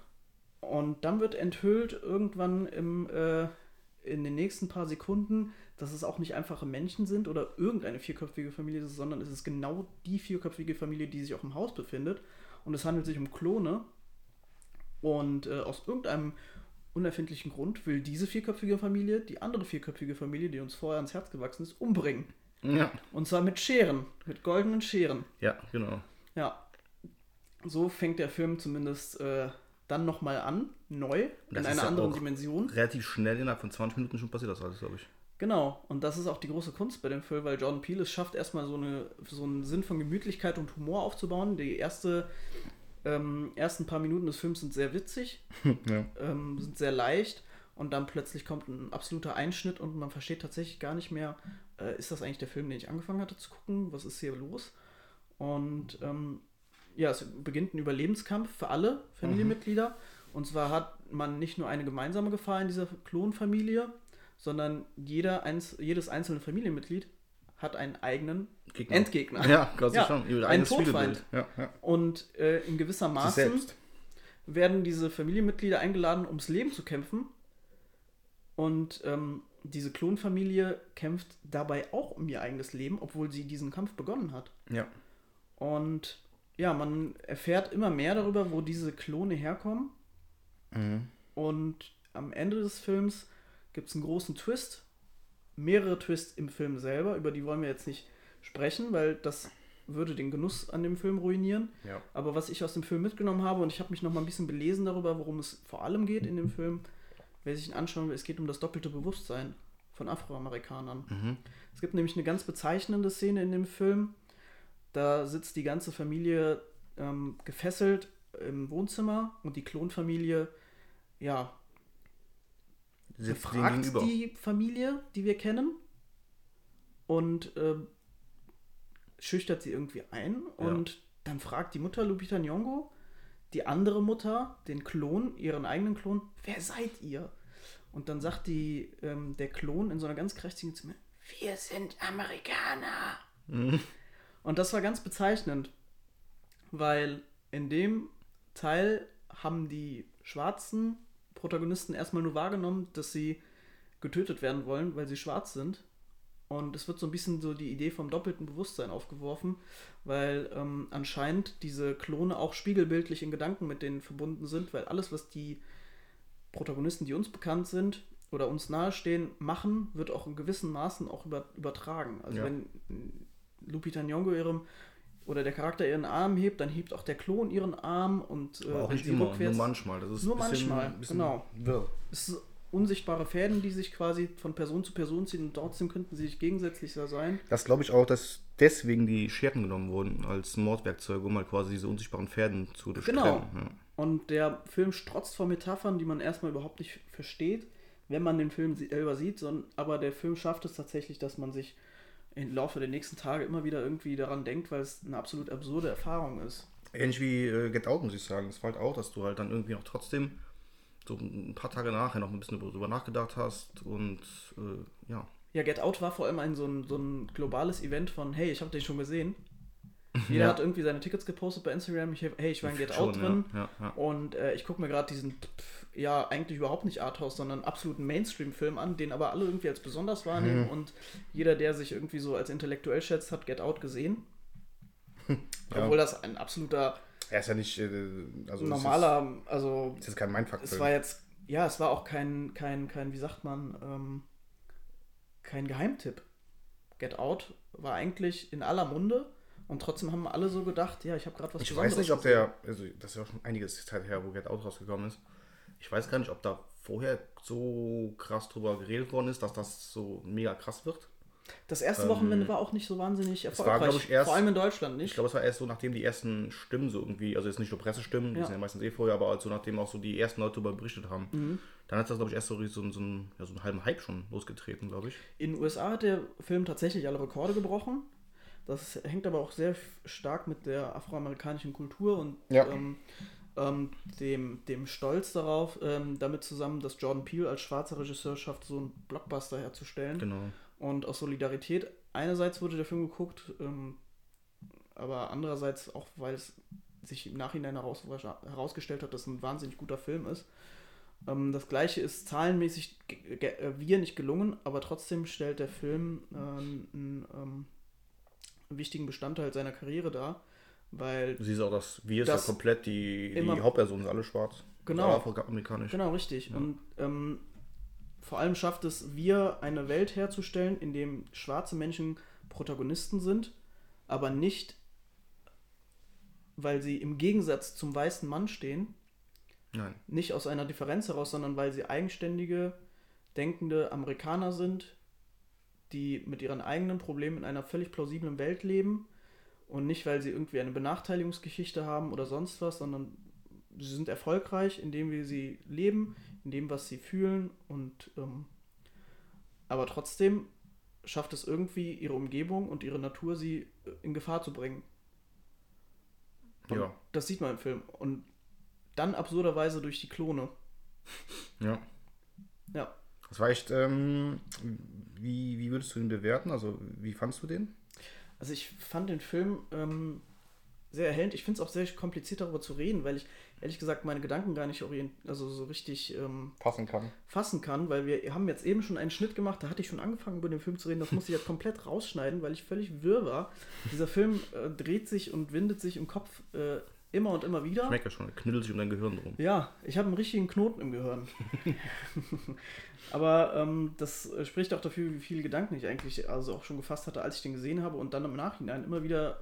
Und dann wird enthüllt irgendwann im, äh, in den nächsten paar Sekunden, dass es auch nicht einfache Menschen sind oder irgendeine vierköpfige Familie ist, sondern es ist genau die vierköpfige Familie, die sich auch im Haus befindet. Und es handelt sich um Klone. Und äh, aus irgendeinem unerfindlichen Grund will diese vierköpfige Familie die andere vierköpfige Familie, die uns vorher ans Herz gewachsen ist, umbringen. Ja. Und zwar mit Scheren, mit goldenen Scheren. Ja, genau. Ja. So fängt der Film zumindest äh, dann nochmal an, neu, in einer ja anderen Dimension. Relativ schnell, innerhalb von 20 Minuten schon passiert das alles, glaube ich. Genau, und das ist auch die große Kunst bei dem Film, weil Jordan Peele es schafft, erstmal so, eine, so einen Sinn von Gemütlichkeit und Humor aufzubauen. Die erste, ähm, ersten paar Minuten des Films sind sehr witzig, [LAUGHS] Ja. ähm, sind sehr leicht und dann plötzlich kommt ein absoluter Einschnitt und man versteht tatsächlich gar nicht mehr, äh, ist das eigentlich der Film, den ich angefangen hatte zu gucken? Was ist hier los? Und ähm, ja, es beginnt ein Überlebenskampf für alle Familienmitglieder. Und zwar hat man nicht nur eine gemeinsame Gefahr in dieser Klonfamilie, sondern jeder eins, jedes einzelne Familienmitglied hat einen eigenen Gegner. Endgegner. Ja, quasi Ja, schon. Ihr ein eigenes Todfeind. Ja, ja. Und äh, in gewisser selbst. werden diese Familienmitglieder eingeladen, ums Leben zu kämpfen. Und ähm, diese Klonfamilie kämpft dabei auch um ihr eigenes Leben, obwohl sie diesen Kampf begonnen hat. Ja. Und ja, man erfährt immer mehr darüber, wo diese Klone herkommen. Mhm. Und am Ende des Films gibt es einen großen Twist. Mehrere Twists im Film selber, über die wollen wir jetzt nicht sprechen, weil das würde den Genuss an dem Film ruinieren. Ja. Aber was ich aus dem Film mitgenommen habe, und ich habe mich noch mal ein bisschen belesen darüber, worum es vor allem geht in dem Film, wer sich ihn anschauen will, es geht um das doppelte Bewusstsein von Afroamerikanern. Mhm. Es gibt nämlich eine ganz bezeichnende Szene in dem Film. Da sitzt die ganze Familie ähm, gefesselt im Wohnzimmer und die Klonfamilie, ja, Sitzt befragt die Familie, die wir kennen, und ähm, schüchtert sie irgendwie ein. Und dann fragt die Mutter Lupita Nyong'o die andere Mutter, den Klon, ihren eigenen Klon, wer seid ihr? Und dann sagt die, ähm, der Klon in so einer ganz kräftigen Stimme, wir sind Amerikaner. Und das war ganz bezeichnend, weil in dem Teil haben die schwarzen Protagonisten erstmal nur wahrgenommen, dass sie getötet werden wollen, weil sie schwarz sind. Und es wird so ein bisschen so die Idee vom doppelten Bewusstsein aufgeworfen, weil ähm, anscheinend diese Klone auch spiegelbildlich in Gedanken mit denen verbunden sind, weil alles, was die Protagonisten, die uns bekannt sind oder uns nahestehen, machen, wird auch in gewissen Maßen auch über, übertragen. Also Ja. wenn Lupita Nyong'o ihrem oder der Charakter ihren Arm hebt, dann hebt auch der Klon ihren Arm und äh, Aber auch nicht sie immer, nur rückwärts- manchmal. Das ist Nur bisschen, manchmal, bisschen genau. wirr. es sind unsichtbare Fäden, die sich quasi von Person zu Person ziehen und trotzdem könnten sie sich gegensätzlicher sein. Das glaube ich auch, dass deswegen die Scherten genommen wurden als Mordwerkzeuge, um halt quasi diese unsichtbaren Fäden zu durchtrennen. Genau. Ja. Und der Film strotzt vor Metaphern, die man erstmal überhaupt nicht versteht, wenn man den Film selber sieht, sondern, aber der Film schafft es tatsächlich, dass man sich im Laufe der nächsten Tage immer wieder irgendwie daran denkt, weil es eine absolut absurde Erfahrung ist. Ähnlich wie äh, Get Out, muss ich sagen. Es war halt auch, dass du halt dann irgendwie auch trotzdem so ein paar Tage nachher noch ein bisschen darüber nachgedacht hast und äh, ja. Ja, Get Out war vor allem ein so ein, so ein globales Event von, hey, ich habe den schon gesehen. [LAUGHS] Jeder Ja. hat irgendwie seine Tickets gepostet bei Instagram. Ich, hey, ich war in Get Schon, Out drin. Ja, ja. Und äh, ich gucke mir gerade diesen, ja, eigentlich überhaupt nicht Arthouse, sondern absoluten Mainstream-Film an, den aber alle irgendwie als besonders wahrnehmen. Mhm. Und jeder, der sich irgendwie so als intellektuell schätzt, hat Get Out gesehen. [LAUGHS] Ja. Obwohl das ein absoluter Er ist ja nicht, äh, also normaler, also Es ist, ist kein mindfuck es war jetzt, ja, es war auch kein, kein, kein, wie sagt man, ähm, kein Geheimtipp. Get Out war eigentlich in aller Munde und trotzdem haben alle so gedacht, ja, ich habe gerade was Ich weiß Besonderes nicht, ob der, also das ist ja auch schon einiges Zeit her, wo Get Out rausgekommen ist. Ich weiß gar nicht, ob da vorher so krass drüber geredet worden ist, dass das so mega krass wird. Das erste Wochenende war auch nicht so wahnsinnig war, erfolgreich. glaub ich, erst- vor allem in Deutschland Ich nicht. glaube, es war erst so, nachdem die ersten Stimmen so irgendwie, also jetzt nicht nur Pressestimmen, die Ja. sind ja meistens eh vorher, aber also nachdem auch so die ersten Leute darüber berichtet haben. Mhm. Dann hat das, glaube ich, erst so, so, so, einen, ja, so einen halben Hype schon losgetreten, glaube ich. In den USA hat der Film tatsächlich alle Rekorde gebrochen. Das hängt aber auch sehr stark mit der afroamerikanischen Kultur und Ja. ähm, ähm, dem, dem Stolz darauf, ähm, damit zusammen, dass Jordan Peele als schwarzer Regisseur schafft, so einen Blockbuster herzustellen. Genau. Und aus Solidarität, einerseits wurde der Film geguckt, ähm, aber andererseits auch, weil es sich im Nachhinein heraus, herausgestellt hat, dass es ein wahnsinnig guter Film ist. Ähm, das gleiche ist zahlenmäßig äh, wir nicht gelungen, aber trotzdem stellt der Film ähm, einen ähm, wichtigen Bestandteil seiner Karriere dar, weil Du siehst auch, dass wir ist Das ja komplett die, die Hauptpersonen sind alle schwarz. Genau. Afroamerikanisch. Genau, richtig. Und ähm, vor allem schafft es wir, eine Welt herzustellen, in dem schwarze Menschen Protagonisten sind, aber nicht, weil sie im Gegensatz zum weißen Mann stehen, Nein. nicht aus einer Differenz heraus, sondern weil sie eigenständige, denkende Amerikaner sind, die mit ihren eigenen Problemen in einer völlig plausiblen Welt leben und nicht, weil sie irgendwie eine Benachteiligungsgeschichte haben oder sonst was, sondern sie sind erfolgreich in dem, wie sie leben, in dem, was sie fühlen und ähm, aber trotzdem schafft es irgendwie ihre Umgebung und ihre Natur, sie äh, in Gefahr zu bringen. Und Ja. Das sieht man im Film. Und dann absurderweise durch die Klone. Ja. Ja. Das war echt, ähm, wie, wie würdest du ihn bewerten? Also, wie fandst du den? Also ich fand den Film ähm, sehr erhellend. Ich finde es auch sehr kompliziert darüber zu reden, weil ich ehrlich gesagt meine Gedanken gar nicht orient also so richtig ähm, Passen kann. fassen kann, weil wir haben jetzt eben schon einen Schnitt gemacht, da hatte ich schon angefangen über den Film zu reden, das musste ich jetzt komplett rausschneiden, weil ich völlig wirr war. Dieser Film äh, dreht sich und windet sich im Kopf äh, immer und immer wieder. Ich merke schon, er knüttelt sich um dein Gehirn drum. Ja, ich habe einen richtigen Knoten im Gehirn. [LAUGHS] Aber ähm, das spricht auch dafür, wie viele Gedanken ich eigentlich also auch schon gefasst hatte, als ich den gesehen habe und dann im Nachhinein immer wieder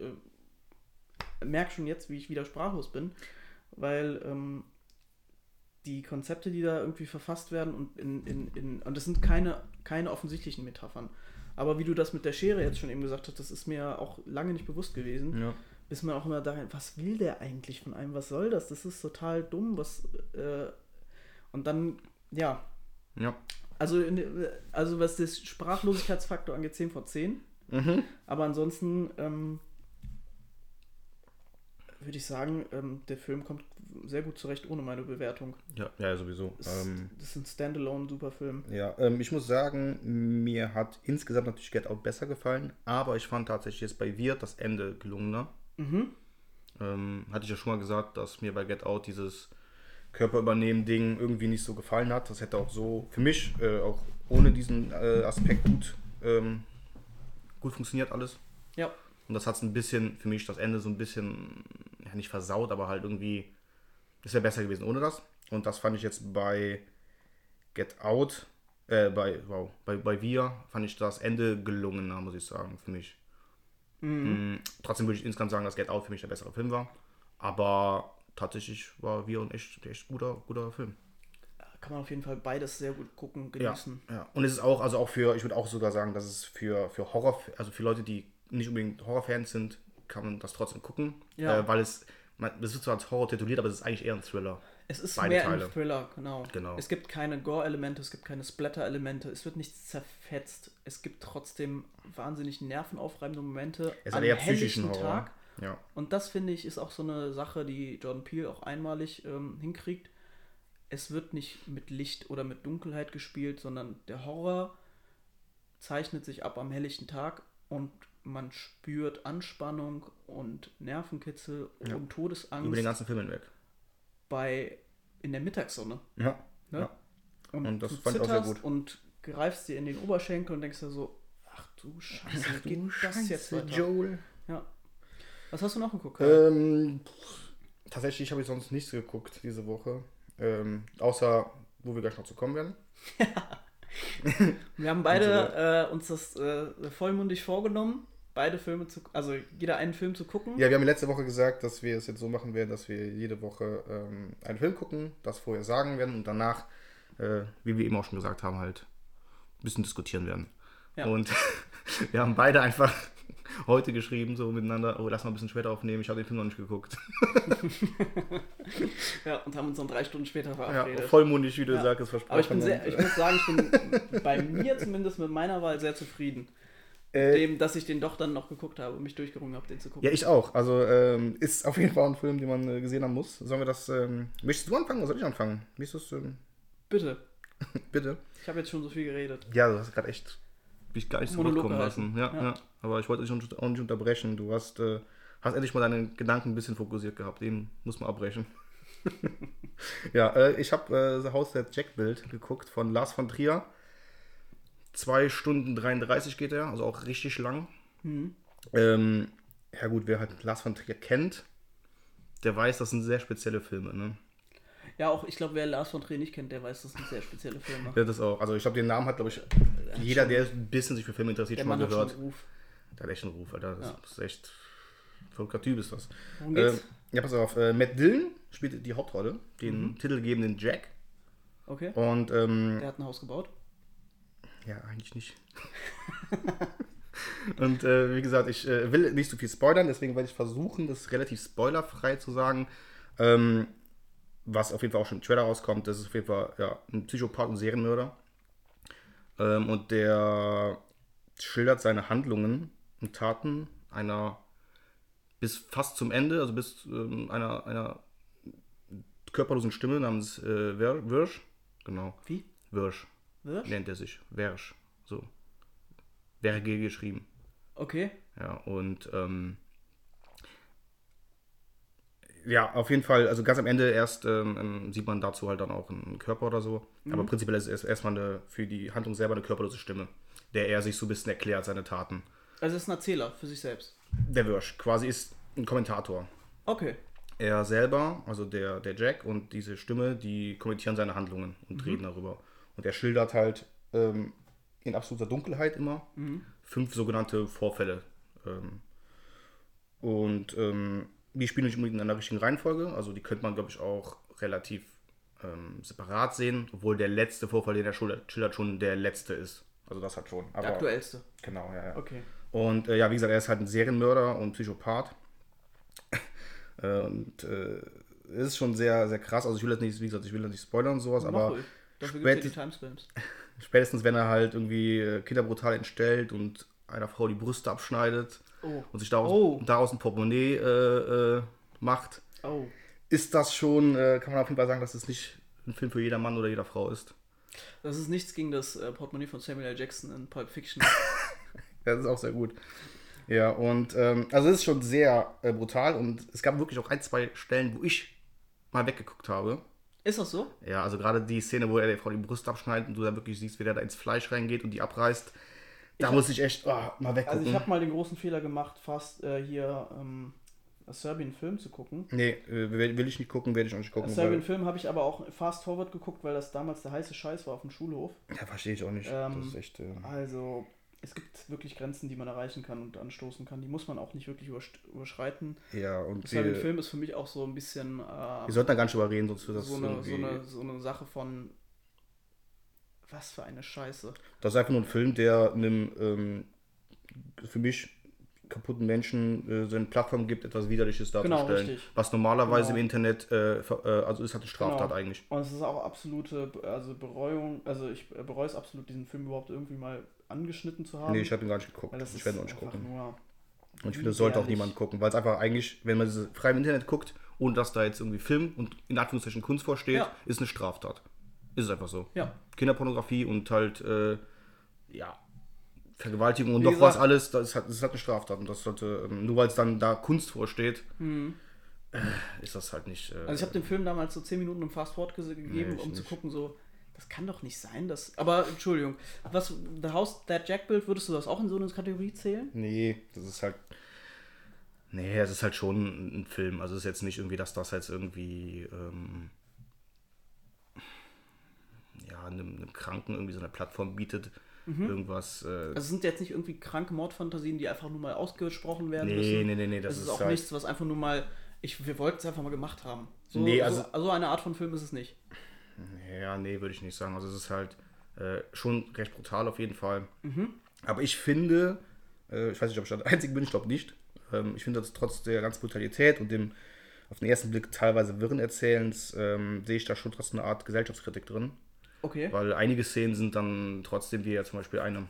äh, merke schon jetzt, wie ich wieder sprachlos bin, weil ähm, die Konzepte, die da irgendwie verfasst werden und in, in, in und das sind keine, keine offensichtlichen Metaphern. Aber wie du das mit der Schere jetzt schon eben gesagt hast, das ist mir auch lange nicht bewusst gewesen. Ja. Bis man auch immer dahin, was will der eigentlich von einem? Was soll das? Das ist total dumm. Was, äh, und dann, ja, Ja. also, also was das Sprachlosigkeitsfaktor angeht, 10 von 10. Mhm. Aber ansonsten ähm, würde ich sagen, ähm, der Film kommt sehr gut zurecht ohne meine Bewertung. Ja, ja, sowieso. Das, Ähm, das ist ein Standalone-Superfilm. ja, ähm, ich muss sagen, mir hat insgesamt natürlich Get Out besser gefallen, aber ich fand tatsächlich jetzt bei Wir das Ende gelungener. Mhm. Ähm, hatte ich ja schon mal gesagt, dass mir bei Get Out dieses Körperübernehmen-Ding irgendwie nicht so gefallen hat. Das hätte auch so für mich, äh, auch ohne diesen äh, Aspekt gut, ähm, gut funktioniert alles. Ja. Und das hat es ein bisschen, für mich das Ende so ein bisschen, ja nicht versaut, aber halt irgendwie, es wäre besser gewesen ohne das. Und das fand ich jetzt bei Get Out, äh, bei, wow, bei, bei Wir fand ich das Ende gelungener, muss ich sagen, für mich. Mm, Trotzdem würde ich insgesamt sagen, dass Get Out für mich der bessere Film war. Aber tatsächlich war Wir ein echt, echt guter, guter Film. Kann man auf jeden Fall beides sehr gut gucken, Ja, genießen. ja. Und es ist auch, also auch für, ich würde auch sogar sagen, dass es für, für Horror, also für Leute, die nicht unbedingt Horrorfans sind, kann man das trotzdem gucken. Ja. Äh, weil es, man, das wird zwar als Horror tituliert, aber es ist eigentlich eher ein Thriller. Es ist Beide mehr Teile. ein Thriller, genau. Genau. Es gibt keine Gore-Elemente, es gibt keine Splatter-Elemente, es wird nichts zerfetzt. Es gibt trotzdem wahnsinnig nervenaufreibende Momente Es hat eher psychischen Horror. Ja. Und das finde ich ist auch so eine Sache, die Jordan Peele auch einmalig ähm, hinkriegt. Es wird nicht mit Licht oder mit Dunkelheit gespielt, sondern der Horror zeichnet sich ab am helllichten Tag und man spürt Anspannung und Nervenkitzel Ja. und Todesangst Über den ganzen Film hinweg. Bei in der Mittagssonne. Ja. Ne? Ja. Und, Und das du fand ich auch sehr gut. und greifst dir in den Oberschenkel und denkst dir so, ach du Scheiße, wie geht das jetzt weiter? Joel. Ja. Was hast du noch geguckt? Ähm, tatsächlich habe ich sonst nichts geguckt diese Woche. Ähm, außer, wo wir gleich noch zu kommen werden. [LAUGHS] Wir haben beide [LAUGHS] äh, uns das äh, vollmundig vorgenommen, beide Filme zu, also jeder einen Film zu gucken. Ja, wir haben letzte Woche gesagt, dass wir es jetzt so machen werden, dass wir jede Woche ähm, einen Film gucken, das vorher sagen werden und danach, äh, wie wir eben auch schon gesagt haben, halt ein bisschen diskutieren werden. Ja. Und [LAUGHS] wir haben beide einfach heute geschrieben, so miteinander, oh, lass mal ein bisschen später aufnehmen, ich habe den Film noch nicht geguckt. [LAUGHS] Ja, und haben uns dann drei Stunden später Ja, verabredet. vollmundig, wie du Ja. sagst, versprochen. Aber ich bin sehr, ich muss sagen, ich bin bei mir zumindest mit meiner Wahl sehr zufrieden. Äh, Dem, dass ich den doch dann noch geguckt habe und mich durchgerungen habe, den zu gucken. Ja, ich auch. Also ähm, ist auf jeden Fall ein Film, den man äh, gesehen haben muss. Sollen wir das, ähm, möchtest du anfangen oder soll ich anfangen? Wie ist das, ähm, Bitte. [LAUGHS] bitte? Ich habe jetzt schon so viel geredet. Ja, du hast gerade echt mich gar nicht so Monolog kommen lassen. Ja, ja. Ja. Aber ich wollte dich auch nicht unterbrechen. Du hast, äh, hast endlich mal deine Gedanken ein bisschen fokussiert gehabt. Den muss man abbrechen. [LAUGHS] [LAUGHS] ja, äh, ich habe äh, The House That Jack Built geguckt von Lars von Trier. 2 Stunden 33 geht er, also auch richtig lang. Ähm, ja gut, wer halt Lars von Trier kennt, der weiß, das sind sehr spezielle Filme. Ne? Ja, auch ich glaube, wer Lars von Trier nicht kennt, der weiß, das sind sehr spezielle Filme. Ja, das auch. Also ich glaube, den Namen hat, glaube ich, jeder, der ein bisschen sich für Filme interessiert, Der schon mal Mann hat schon gehört. einen Ruf. Der hat echt einen Ruf, Alter. Das Ja. ist echt verrückter Typ ist das. Worum geht's? Ähm, ja, pass auf. Äh, Matt Dillon spielt die Hauptrolle, den Mhm. titelgebenden Jack. Okay. Und ähm, Der hat ein Haus gebaut. Ja, eigentlich nicht. [LAUGHS] Und äh, wie gesagt, ich äh, will nicht so viel spoilern, deswegen werde ich versuchen, das relativ spoilerfrei zu sagen. Ähm, was auf jeden Fall auch schon im Trailer rauskommt, das ist auf jeden Fall ja, ein Psychopath und Serienmörder. Ähm, und der schildert seine Handlungen und Taten einer bis fast zum Ende, also bis ähm, einer, einer körperlosen Stimme namens äh, Wirsch. Genau, Wie? Wirsch Wirsch? nennt er sich. Wersch. So. Werge geschrieben. Okay. Ja, und ähm, ja, auf jeden Fall, also ganz am Ende erst ähm, ähm, sieht man dazu halt dann auch einen Körper oder so. Aber prinzipiell ist es erstmal eine, für die Handlung selber eine körperlose Stimme, der er sich so ein bisschen erklärt, seine Taten. Also es ist ein Erzähler für sich selbst. Der Wirsch quasi ist ein Kommentator. Okay. Er selber, also der, der Jack und diese Stimme, die kommentieren seine Handlungen und reden darüber. Und er schildert halt ähm, in absoluter Dunkelheit immer fünf sogenannte Vorfälle. Ähm, und ähm, die spielen nicht unbedingt in einer richtigen Reihenfolge. Also die könnte man, glaube ich, auch relativ ähm, separat sehen, obwohl der letzte Vorfall, den er schildert, schon der letzte ist. Also das hat schon. Aber, Der aktuellste. Genau, ja, ja. Okay. Und äh, ja, wie gesagt, er ist halt ein Serienmörder und Psychopath. [LAUGHS] und äh, ist schon sehr, sehr krass. Also ich will jetzt nicht, wie gesagt, ich will jetzt nicht spoilern und sowas, Mach aber ruhig. Dafür gibt es ja Timestamps. [LAUGHS] spätestens wenn er halt irgendwie äh, Kinder brutal entstellt und einer Frau die Brüste abschneidet Oh. und sich daraus, Oh. daraus ein Portemonnaie äh, äh, macht, Oh. ist das schon, äh, kann man auf jeden Fall sagen, dass es nicht ein Film für jeder Mann oder jeder Frau ist. Das ist nichts gegen das äh, Portemonnaie von Samuel L. Jackson in Pulp Fiction. [LAUGHS] Das ist auch sehr gut. Ja, und ähm, also es ist schon sehr äh, brutal und es gab wirklich auch ein, zwei Stellen, wo ich mal weggeguckt habe. Ist das so? Ja, also gerade die Szene, wo er der Frau die Brust abschneidet und du dann wirklich siehst, wie der da ins Fleisch reingeht und die abreißt. Da hab- muss ich echt oh, mal weggucken. Also ich habe mal den großen Fehler gemacht, fast äh, hier ähm, Serbian Film zu gucken. nee, äh, will will ich nicht gucken, werde ich auch nicht gucken. Serbian Weil, Film habe ich aber auch fast forward geguckt, weil das damals der heiße Scheiß war auf dem Schulhof. ja, verstehe ich auch nicht. Ähm, das ist echt. Äh, Also es gibt wirklich Grenzen, die man erreichen kann und anstoßen kann. Die muss man auch nicht wirklich überschreiten. ja, und Serbian wir, Film ist für mich auch so ein bisschen äh, wir sollten da gar nicht drüber reden, sonst wird das so, eine, so, eine, so eine Sache von was für eine Scheiße. Das ist einfach nur ein Film, der einem ähm, für mich kaputten Menschen äh, so eine Plattform gibt, etwas Widerliches darzustellen. Genau. Was normalerweise Genau. im Internet, äh, äh, also ist halt eine Straftat Genau. eigentlich. Und es ist auch absolute also Bereuung, also ich bereue es absolut, diesen Film überhaupt irgendwie mal angeschnitten zu haben. Nee, ich habe ihn gar nicht geguckt. Ich werde ihn auch nicht gucken. Und ich finde, das sollte auch niemand gucken, weil es einfach eigentlich, wenn man frei im Internet guckt, ohne dass da jetzt irgendwie Film und in Anführungszeichen Kunst vorsteht, Ja. ist eine Straftat. Ist es einfach so. Ja. Kinderpornografie und halt, äh, ja, Vergewaltigung und Wie noch gesagt- was alles, das ist, halt, das halt eine Straftat. Und das sollte, ähm, nur weil es dann da Kunst vorsteht, äh, ist das halt nicht. Äh, Mhm. Also ich habe dem Film damals so 10 Minuten im Fast Forward ge- gegeben, Nee, um zu nicht. gucken, so, das kann doch nicht sein, dass. Aber Entschuldigung, was The House That Jack Built, würdest du das auch in so eine Kategorie zählen? Nee, das ist halt. Nee, es ist halt schon ein Film. Also es ist jetzt nicht irgendwie, dass das jetzt irgendwie. Ähm, ja, einem, einem Kranken irgendwie so eine Plattform bietet. Irgendwas. Äh, Also es sind jetzt nicht irgendwie kranke Mordfantasien, die einfach nur mal ausgesprochen werden Nee, müssen. nee, nee, nee, Das, das ist ist auch halt- nichts, was einfach nur mal. Ich, wir wollten es einfach mal gemacht haben. So, Nee, also- so, so eine Art von Film ist es nicht. Ja, nee, würde ich nicht sagen. Also es ist halt äh, schon recht brutal auf jeden Fall. Mhm. Aber ich finde, äh, ich weiß nicht, ob ich der Einzige bin, ich glaube nicht. Ähm, ich finde, dass trotz der ganzen Brutalität und dem auf den ersten Blick teilweise wirren Erzählens, ähm, sehe ich da schon trotzdem eine Art Gesellschaftskritik drin. Okay. Weil einige Szenen sind dann trotzdem, wie er zum Beispiel eine,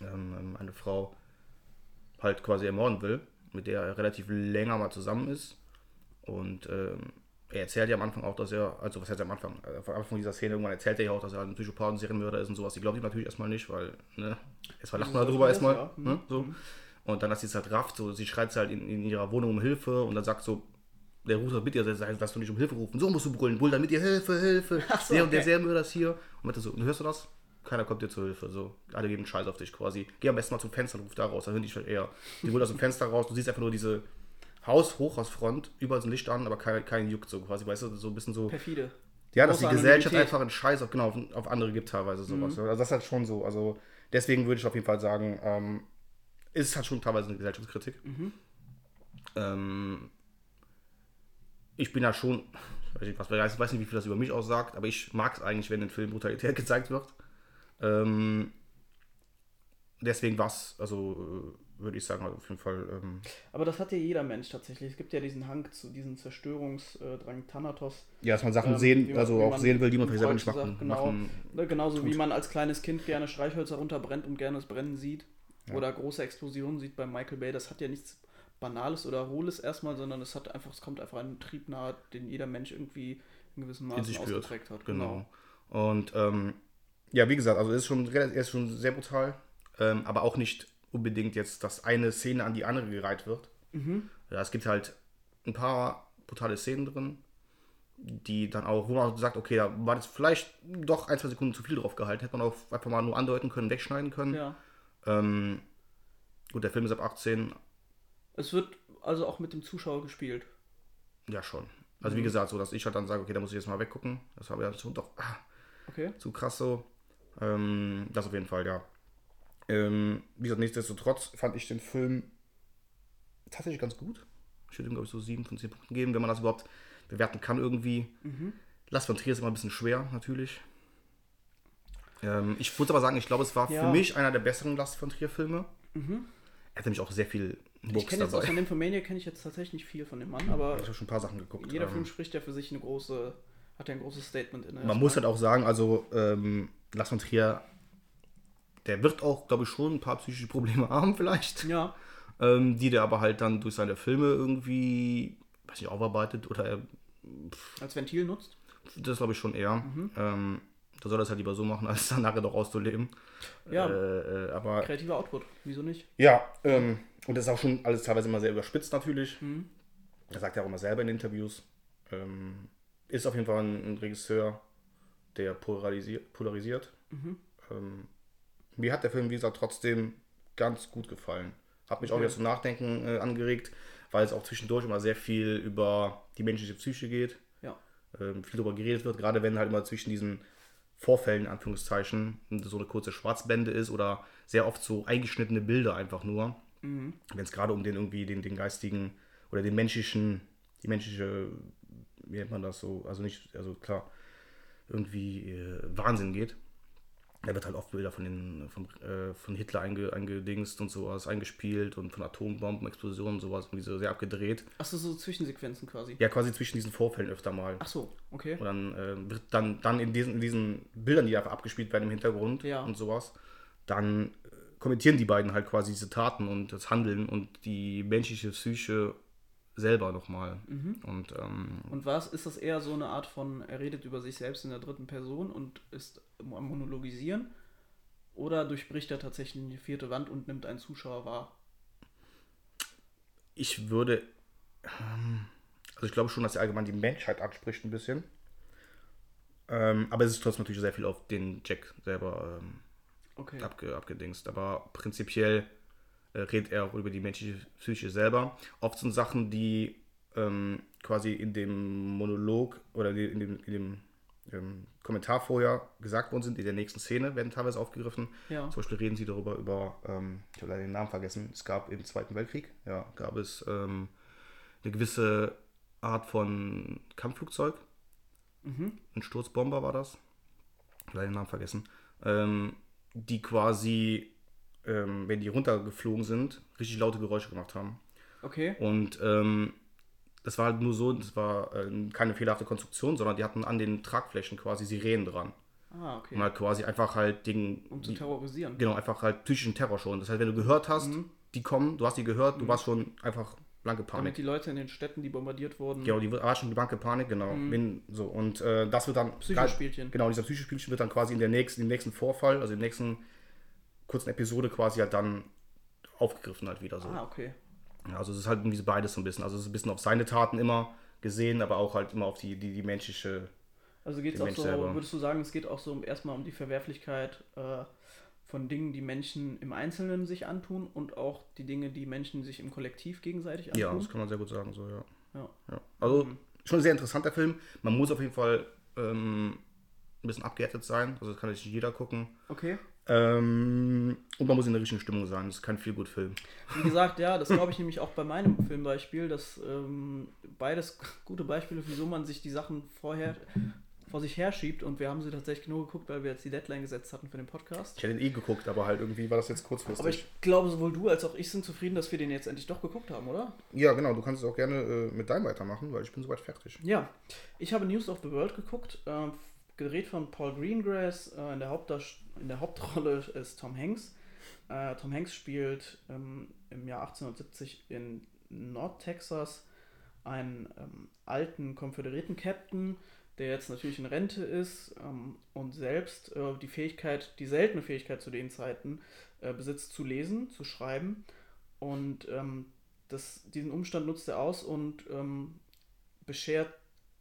ähm, eine Frau halt quasi ermorden will, mit der er relativ länger mal zusammen ist. Und ähm, er erzählt ja am Anfang auch, dass er, also was heißt er am Anfang? Äh, Am Anfang dieser Szene irgendwann erzählt er ja auch, dass er ein Psychopath und Serienmörder ist und sowas. Die glaubt ihm natürlich erstmal nicht, weil, ne, erstmal lacht man darüber erstmal. ja. Mhm. Ne, so. Und dann, dass sie es halt rafft, so, sie schreit halt in, in ihrer Wohnung um Hilfe und dann sagt so, der ruft halt mit ihr, sagt, dass du nicht um Hilfe rufen, so musst du brüllen, brüll dann mit ihr, Hilfe, Hilfe, Ach so, der und der okay. Serienmörder ist hier. Und meinte so, hörst du das? Keiner kommt dir zur Hilfe, so, alle geben Scheiß auf dich quasi. Geh am besten mal zum Fenster und ruf da raus, da hören die schon eher. Die holt aus dem Fenster raus, du siehst einfach nur diese Haus-Hochhausfront, überall ist ein Licht an, aber kein, kein juckt so quasi, weißt du, so ein bisschen so. Perfide. Ja, dass die Gesellschaft Anonymität. einfach einen Scheiß auf, genau, auf, auf andere gibt teilweise sowas. Also das ist halt schon so. Also deswegen würde ich auf jeden Fall sagen, ähm, ist halt schon teilweise eine Gesellschaftskritik. Ähm, ich bin ja schon, ich weiß nicht, was, ich weiß nicht, wie viel das über mich aussagt, aber ich mag es eigentlich, wenn in Filmen Brutalität [LAUGHS] gezeigt wird. Ähm, deswegen was, also äh, würde ich sagen, also auf jeden Fall. Ähm, Aber das hat ja jeder Mensch tatsächlich. Es gibt ja diesen Hang zu diesem Zerstörungsdrang Thanatos. ja, dass man Sachen Ähm, sehen, wie man- also wie auch sehen will, die man vielleicht selber nicht machen. sagt, genau. machen Ne, Genauso wie tut. man als kleines Kind gerne Streichhölzer runterbrennt und gerne das Brennen sieht. Oder große Explosionen sieht bei Michael Bay. Das hat ja nichts Banales oder Hohles erstmal, sondern es hat einfach, es kommt einfach ein Trieb nahe, den jeder Mensch irgendwie in gewissem in Maße sich spürt. ausgeprägt hat. Genau. Und ähm, ja, wie gesagt, also es ist schon, er ist schon sehr brutal, ähm, aber auch nicht unbedingt jetzt, dass eine Szene an die andere gereiht wird. Ja, es gibt halt ein paar brutale Szenen drin, die dann auch, wo man sagt, okay, da war das vielleicht doch ein, zwei Sekunden zu viel drauf gehalten, hätte man auch einfach mal nur andeuten können, wegschneiden können. Ja. Ähm, gut, der Film ist ab 18, Es wird also auch mit dem Zuschauer gespielt. ja schon. Also wie gesagt, so dass ich halt dann sage, okay, da muss ich jetzt mal weggucken. Das habe ich ja schon doch ah, Okay. zu krass so. Ähm, das auf jeden Fall, ja. Ähm, wie gesagt, nichtsdestotrotz fand ich den Film tatsächlich ganz gut. Ich würde ihm, glaube ich, so 7 von 10 Punkten geben, wenn man das überhaupt bewerten kann irgendwie. Last von Trier ist immer ein bisschen schwer, natürlich. Ähm, ich würde aber sagen, ich glaube, es war Ja. für mich einer der besseren Last von Trier-Filme. Er hat nämlich auch sehr viel Ich Books kenne jetzt dabei. aus der Nymphomania kenne ich jetzt tatsächlich nicht viel von dem Mann, aber Ich habe schon ein paar Sachen geguckt. jeder ähm, Film spricht ja für sich eine große, hat ja ein großes Statement in Man muss halt auch sagen, also ähm, Lars von Trier, der wird auch, glaube ich, schon ein paar psychische Probleme [LAUGHS] haben vielleicht, Ja, ähm, die der aber halt dann durch seine Filme irgendwie, weiß nicht, aufarbeitet oder er, als Ventil nutzt. das glaube ich schon eher. Mhm. Ähm, da soll er es halt lieber so machen, [LAUGHS] als dann nachher doch auszuleben. Ja, Äh, äh, aber kreativer Output, wieso nicht? ja, ähm, und das ist auch schon alles teilweise immer sehr überspitzt natürlich. Mhm. Er sagt ja auch immer selber in Interviews. Ähm, ist auf jeden Fall ein, ein Regisseur, der polarisiert. polarisiert. Mhm. Ähm, mir hat der Film, wie gesagt, trotzdem ganz gut gefallen. Hat mich auch Okay. wieder zum Nachdenken äh, angeregt, weil es auch zwischendurch immer sehr viel über die menschliche Psyche geht. Ja. Ähm, viel darüber geredet wird, gerade wenn halt immer zwischen diesen Vorfällen, in Anführungszeichen, so eine kurze Schwarzblende ist oder sehr oft so eingeschnittene Bilder einfach nur. Mhm. Wenn es gerade um den irgendwie den, den geistigen oder den menschlichen, die menschliche, wie nennt man das so, also nicht, also klar, irgendwie äh, Wahnsinn geht. Da wird halt oft Bilder von, den, von, äh, von Hitler einge, eingedingst und sowas, eingespielt und von Atombombenexplosionen und sowas, irgendwie so sehr abgedreht. Achso, so Zwischensequenzen quasi. Ja, quasi zwischen diesen Vorfällen öfter mal. Ach so, okay. Und dann äh, wird dann, dann in, diesen, in diesen Bildern, die einfach abgespielt werden im Hintergrund Ja. und sowas, dann äh, kommentieren die beiden halt quasi diese Taten und das Handeln und die menschliche Psyche selber nochmal. Mhm. Und ähm, Und was ist das eher so eine Art von, er redet über sich selbst in der dritten Person und ist am Monologisieren? Oder durchbricht er tatsächlich die vierte Wand und nimmt einen Zuschauer wahr? ich würde, ähm, also ich glaube schon, dass er allgemein die Menschheit anspricht ein bisschen. Ähm, aber es ist trotzdem natürlich sehr viel auf den Jack selber ähm, Okay. abge, abgedingst. Aber prinzipiell redet er auch über die menschliche Psyche selber. Oft sind Sachen, die ähm, quasi in dem Monolog oder in dem, in dem ähm, Kommentar vorher gesagt worden sind, in der nächsten Szene werden teilweise aufgegriffen. Ja. Zum Beispiel reden sie darüber, über, ähm, ich habe leider den Namen vergessen, es gab im Zweiten Weltkrieg, ja, gab es ähm, eine gewisse Art von Kampfflugzeug. Ein Sturzbomber war das. Ich habe leider den Namen vergessen. Ähm, die quasi, ähm, wenn die runtergeflogen sind, richtig laute Geräusche gemacht haben. Okay. Und ähm, das war halt nur so, das war äh, keine fehlerhafte Konstruktion, sondern die hatten an den Tragflächen quasi Sirenen dran. Ah, okay. Um halt quasi einfach halt Ding, Um zu die, terrorisieren. genau, einfach halt psychischen Terror schon. Das heißt, wenn du gehört hast, die kommen, du hast die gehört, du warst schon einfach blanke Panik. Damit die Leute in den Städten, die bombardiert wurden, Genau, die war schon die blanke Panik, genau. Wenn, so, und äh, das wird dann. Psychospielchen. Genau, dieser Psychospielchen wird dann quasi in der nächsten, im nächsten Vorfall, also der nächsten kurzen Episode quasi halt dann aufgegriffen halt wieder so. Ah, okay. Ja, also es ist halt irgendwie beides so ein bisschen. Also es ist ein bisschen auf seine Taten immer gesehen, aber auch halt immer auf die, die, die menschliche. Also geht es auch so, selber. würdest du sagen, es geht auch so erstmal um die Verwerflichkeit äh, von Dingen, die Menschen im Einzelnen sich antun und auch die Dinge, die Menschen sich im Kollektiv gegenseitig antun? Ja, das kann man sehr gut sagen, so, ja. Ja. ja. Also schon ein sehr interessanter Film. Man muss auf jeden Fall ähm, ein bisschen abgehärtet sein. Also das kann nicht jeder gucken. Okay. Ähm, und man muss in der richtigen Stimmung sein. Das ist kein viel gut Film. Wie gesagt, ja, das glaube ich nämlich auch bei meinem Filmbeispiel, dass ähm, beides gute Beispiele, wieso man sich die Sachen vorher vor sich herschiebt und wir haben sie tatsächlich nur geguckt, weil wir jetzt die Deadline gesetzt hatten für den Podcast. Ich hätte ihn eh geguckt, aber halt irgendwie war das jetzt kurzfristig. Aber ich glaube, sowohl du als auch ich sind zufrieden, dass wir den jetzt endlich doch geguckt haben, oder? ja, genau. Du kannst es auch gerne äh, mit deinem weitermachen, weil ich bin soweit fertig. Ja, ich habe News of the World geguckt, äh, gedreht von Paul Greengrass. Äh, in, der in der Hauptrolle ist Tom Hanks. Äh, Tom Hanks spielt ähm, im Jahr 1870 in Nordtexas einen ähm, alten Konföderierten-Captain, der jetzt natürlich in Rente ist ähm, und selbst äh, die Fähigkeit, die seltene Fähigkeit zu den Zeiten äh, besitzt, zu lesen, zu schreiben. Und ähm, das, diesen Umstand nutzt er aus und ähm, beschert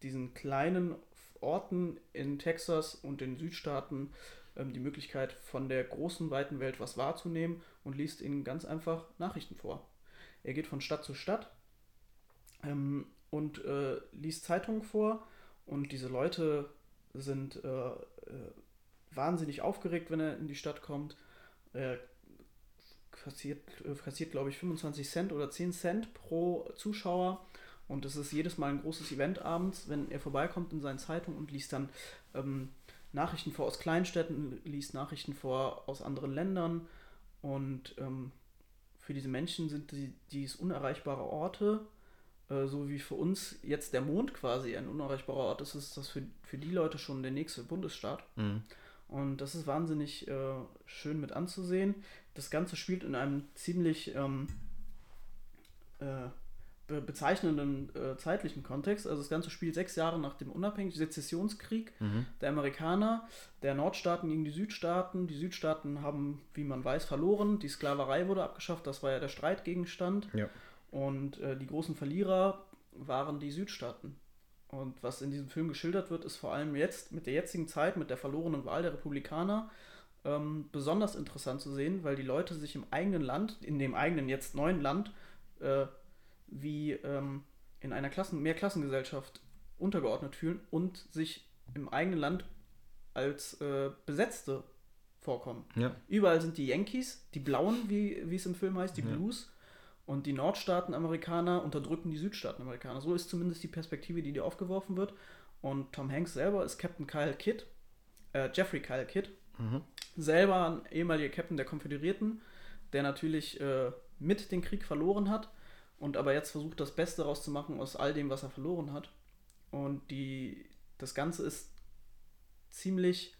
diesen kleinen Orten in Texas und den Südstaaten ähm, die Möglichkeit, von der großen, weiten Welt was wahrzunehmen und liest ihnen ganz einfach Nachrichten vor. Er geht von Stadt zu Stadt ähm, und äh, liest Zeitungen vor und diese Leute sind äh, äh, wahnsinnig aufgeregt, wenn er in die Stadt kommt. Er kassiert, äh, kassiert glaube ich, 25 Cent oder 10 Cent pro Zuschauer Und es ist jedes Mal ein großes Event abends, wenn er vorbeikommt in seinen Zeitungen und liest dann ähm, Nachrichten vor aus Kleinstädten, liest Nachrichten vor aus anderen Ländern. Und ähm, für diese Menschen sind die, dies unerreichbare Orte, äh, so wie für uns jetzt der Mond quasi ein unerreichbarer Ort ist, ist das für, für die Leute schon der nächste Bundesstaat. Mhm. Und das ist wahnsinnig äh, schön mit anzusehen. Das Ganze spielt in einem ziemlich ähm, äh, be bezeichnenden äh, zeitlichen Kontext. Also das Ganze spielt sechs Jahre nach dem Unabhängigen Sezessionskrieg Mhm. der Amerikaner, der Nordstaaten gegen die Südstaaten. Die Südstaaten haben, wie man weiß, verloren. Die Sklaverei wurde abgeschafft. Das war ja der Streitgegenstand. Ja. Und äh, die großen Verlierer waren die Südstaaten. Und was in diesem Film geschildert wird, ist vor allem jetzt mit der jetzigen Zeit, mit der verlorenen Wahl der Republikaner, ähm, besonders interessant zu sehen, weil die Leute sich im eigenen Land, in dem eigenen jetzt neuen Land, äh, wie ähm, in einer Klassen Mehrklassengesellschaft untergeordnet fühlen und sich im eigenen Land als äh, Besetzte vorkommen. Ja. Überall sind die Yankees, die Blauen, wie, wie es im Film heißt, die Ja. Blues. Und die Nordstaaten-Amerikaner unterdrücken die Südstaaten-Amerikaner. So ist zumindest die Perspektive, die dir aufgeworfen wird. Und Tom Hanks selber ist Captain Kyle Kidd, äh, Jeffrey Kyle Kidd, Mhm. selber ein ehemaliger Captain der Konföderierten, der natürlich äh, mit den Krieg verloren hat und aber jetzt versucht, das Beste rauszumachen aus all dem, was er verloren hat. Und die, das Ganze ist ziemlich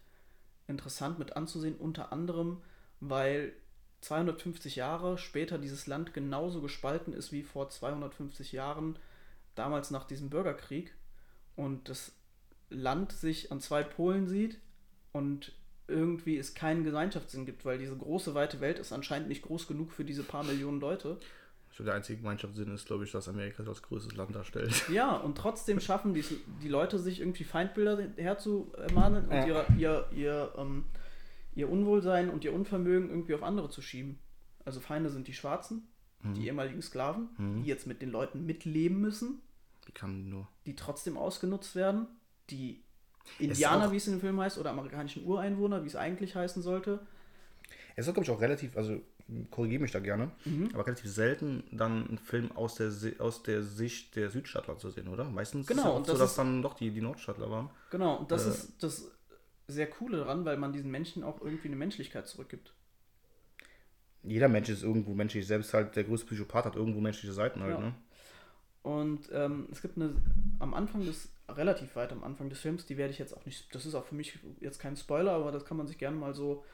interessant mit anzusehen, unter anderem, weil 250 Jahre später dieses Land genauso gespalten ist wie vor 250 Jahren, damals nach diesem Bürgerkrieg. Und das Land sich an zwei Polen sieht und irgendwie es keinen Gemeinschaftssinn gibt, weil diese große, weite Welt ist anscheinend nicht groß genug für diese paar Millionen Leute. Der einzige Gemeinschaftssinn ist, glaube ich, dass Amerika sich als größtes Land darstellt. [LAUGHS] Ja, und trotzdem schaffen die, die Leute sich irgendwie Feindbilder herzumahnen und ihre, ihr, ihr, ähm, ihr Unwohlsein und ihr Unvermögen irgendwie auf andere zu schieben. Also Feinde sind die Schwarzen, die ehemaligen Sklaven, Mhm. die jetzt mit den Leuten mitleben müssen, Wie kann die nur? die trotzdem ausgenutzt werden, die Indianer, wie es in dem Film heißt, oder amerikanischen Ureinwohner, wie es eigentlich heißen sollte. Es ist, glaube ich, auch relativ, also korrigiere mich da gerne, Mhm. aber relativ selten dann ein Film aus der, aus der Sicht der Südstaatler zu sehen, oder? Meistens Genau, ist es auch so, das dass ist- dann doch die, die Nordstaatler waren. Genau, und das Äh. ist das sehr Coole daran, weil man diesen Menschen auch irgendwie eine Menschlichkeit zurückgibt. Jeder Mensch ist irgendwo menschlich, selbst halt der größte Psychopath hat irgendwo menschliche Seiten halt, Ja. ne? Und ähm, es gibt eine, am Anfang des, relativ weit am Anfang des Films, die werde ich jetzt auch nicht, das ist auch für mich jetzt kein Spoiler, aber das kann man sich gerne mal so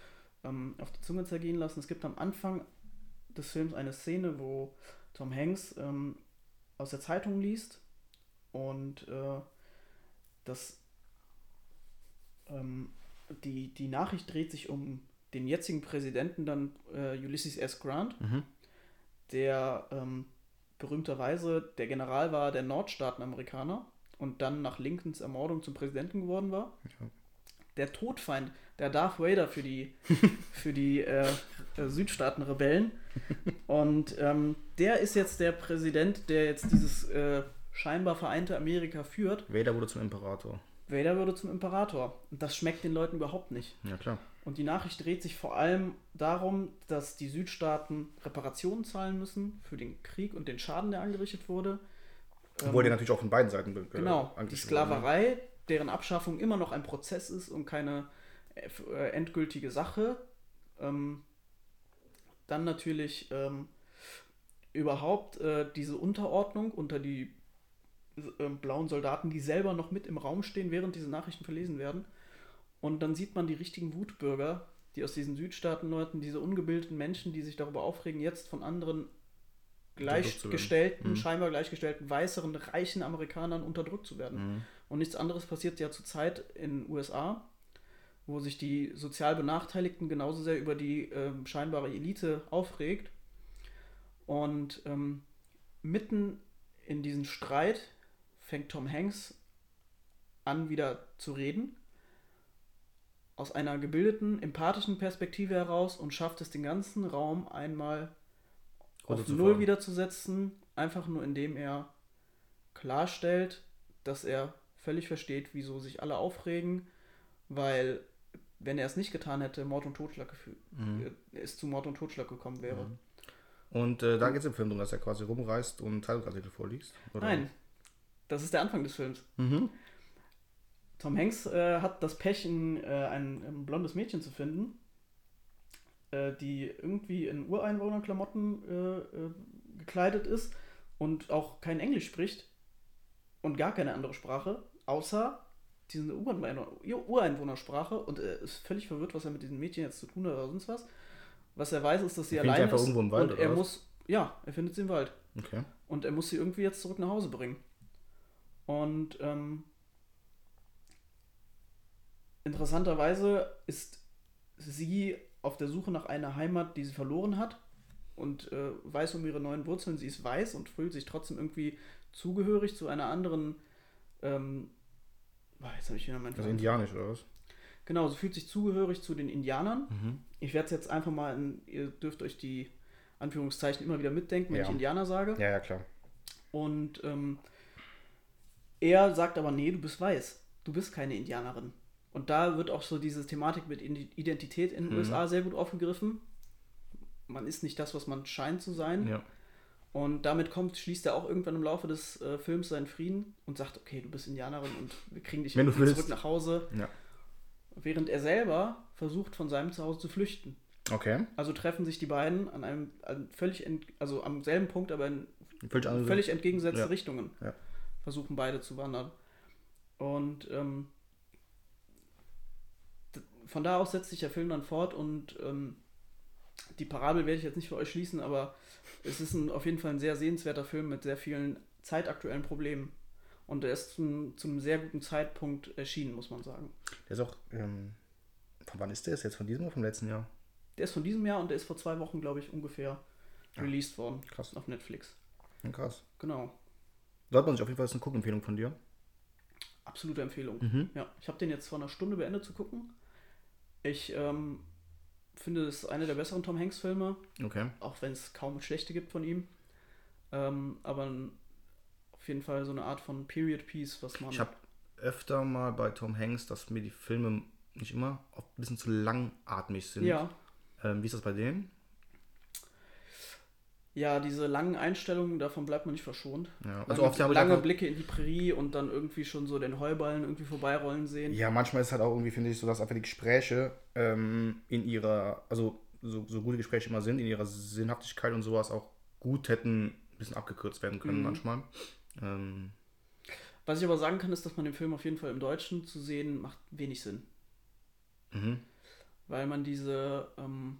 ähm, auf die Zunge zergehen lassen. Es gibt am Anfang des Films eine Szene, wo Tom Hanks ähm, aus der Zeitung liest und äh, das, ähm, die, die Nachricht dreht sich um den jetzigen Präsidenten, dann äh, Ulysses S. Grant, Mhm. der ähm, berühmterweise der General war der Nordstaaten-Amerikaner und dann nach Lincolns Ermordung zum Präsidenten geworden war. Ja. Der Todfeind, der Darth Vader für die, [LAUGHS] für die äh, äh, Südstaaten-Rebellen. Und ähm, der ist jetzt der Präsident, der jetzt dieses äh, scheinbar vereinte Amerika führt. Vader wurde zum Imperator. Vader würde zum Imperator. Und das schmeckt den Leuten überhaupt nicht. Ja, klar. Und die Nachricht dreht sich vor allem darum, dass die Südstaaten Reparationen zahlen müssen für den Krieg und den Schaden, der angerichtet wurde. Obwohl der natürlich auch von beiden Seiten be- Genau, die wurde, ne? Deren Abschaffung immer noch ein Prozess ist und keine äh, äh, endgültige Sache. Ähm, dann natürlich ähm, überhaupt äh, diese Unterordnung unter die äh, blauen Soldaten, die selber noch mit im Raum stehen, während diese Nachrichten verlesen werden. Und dann sieht man die richtigen Wutbürger, die aus diesen Südstaatenleuten, diese ungebildeten Menschen, die sich darüber aufregen, jetzt von anderen gleichgestellten, Mhm. scheinbar gleichgestellten, weißeren, reichen Amerikanern unterdrückt zu werden. Mhm. Und nichts anderes passiert ja zurzeit in den USA, wo sich die sozial Benachteiligten genauso sehr über die ähm, scheinbare Elite aufregt. Und ähm, mitten in diesen Streit fängt Tom Hanks an, wieder zu reden. Aus einer gebildeten, empathischen Perspektive heraus und schafft es, den ganzen Raum einmal auf. Null wiederzusetzen, einfach nur indem er klarstellt, dass er völlig versteht, wieso sich alle aufregen, weil wenn er es nicht getan hätte, Mord und Totschlag gefühlt, Mhm. äh, es zu Mord und Totschlag gekommen wäre. Und äh, da geht es im Film darum, dass er quasi rumreist und Zeitungsartikel vorliest. Oder? Nein, Das ist der Anfang des Films. Mhm. Tom Hanks äh, hat das Pech, ein, äh, ein, ein blondes Mädchen zu finden, äh, die irgendwie in Ureinwohnerklamotten gekleidet ist und auch kein Englisch spricht und gar keine andere Sprache, außer diese Ureinwohner- Ureinwohnersprache und er ist völlig verwirrt, was er mit diesem Mädchen jetzt zu tun hat oder sonst was. Was er weiß, ist, dass sie Er alleine einfach ist irgendwo im Wald, und oder er was? muss, ja, er findet sie im Wald. Okay. Und er muss sie irgendwie jetzt zurück nach Hause bringen. Und ähm, interessanterweise ist sie auf der Suche nach einer Heimat, die sie verloren hat und äh, weiß um ihre neuen Wurzeln. Sie ist weiß und fühlt sich trotzdem irgendwie zugehörig zu einer anderen. Ähm, jetzt habe ich wieder meinen Also indianisch oder was? Genau, sie fühlt sich zugehörig zu den Indianern. Mhm. Ich werde es jetzt einfach mal, in, ihr dürft euch die Anführungszeichen immer wieder mitdenken, wenn Ja. ich Indianer sage. Ja, ja, klar. Und ähm, er sagt aber, nee, du bist weiß. Du bist keine Indianerin. Und da wird auch so diese Thematik mit Identität in den Mhm. USA sehr gut aufgegriffen. Man ist nicht das, was man scheint zu sein. Ja. Und damit kommt, schließt er auch irgendwann im Laufe des äh, Films seinen Frieden und sagt, okay, du bist Indianerin und wir kriegen dich irgendwie willst. zurück nach Hause. Ja. Während er selber versucht, von seinem Zuhause zu flüchten. Okay. Also treffen sich die beiden an einem an völlig, ent, also am selben Punkt, aber in Völlig andere. völlig entgegengesetzte Ja. Richtungen Ja. versuchen beide zu wandern. Und ähm, von da aus setzt sich der Film dann fort und ähm, die Parabel werde ich jetzt nicht für euch schließen, aber es ist ein, auf jeden Fall ein sehr sehenswerter Film mit sehr vielen zeitaktuellen Problemen. Und er ist zum, zu einem sehr guten Zeitpunkt erschienen, muss man sagen. Der ist auch. Ähm, von wann ist der? Ist der jetzt von diesem oder vom letzten Jahr? Der ist von diesem Jahr und der ist vor zwei Wochen, glaube ich, ungefähr released worden. krass. Auf Netflix. Ja, krass. Genau. Sollte man sich auf jeden Fall ist eine Guckempfehlung von dir. Absolute Empfehlung. Mhm. Ja, ich habe den jetzt vor einer Stunde beendet zu gucken. Ich ähm, finde, es ist einer der besseren Tom Hanks-Filme, Okay. auch wenn es kaum schlechte gibt von ihm. Ähm, aber auf jeden Fall so eine Art von Period Piece, was man. Ich habe öfter mal bei Tom Hanks, dass mir die Filme nicht immer oft ein bisschen zu langatmig sind. ja, Ähm, wie ist das bei denen? Ja, diese langen Einstellungen, davon bleibt man nicht verschont. Ja, Also also lange, oft lange einfach, Blicke in die Prärie und dann irgendwie schon so den Heuballen irgendwie vorbeirollen sehen. Ja, manchmal ist es halt auch irgendwie, finde ich, so, dass einfach die Gespräche ähm, in ihrer, also so, so gute Gespräche immer sind, in ihrer Sinnhaftigkeit und sowas auch gut hätten ein bisschen abgekürzt werden können Mhm. manchmal. Ähm, Was ich aber sagen kann, ist, dass man den Film auf jeden Fall im Deutschen zu sehen macht wenig Sinn. mhm. weil man diese, ähm,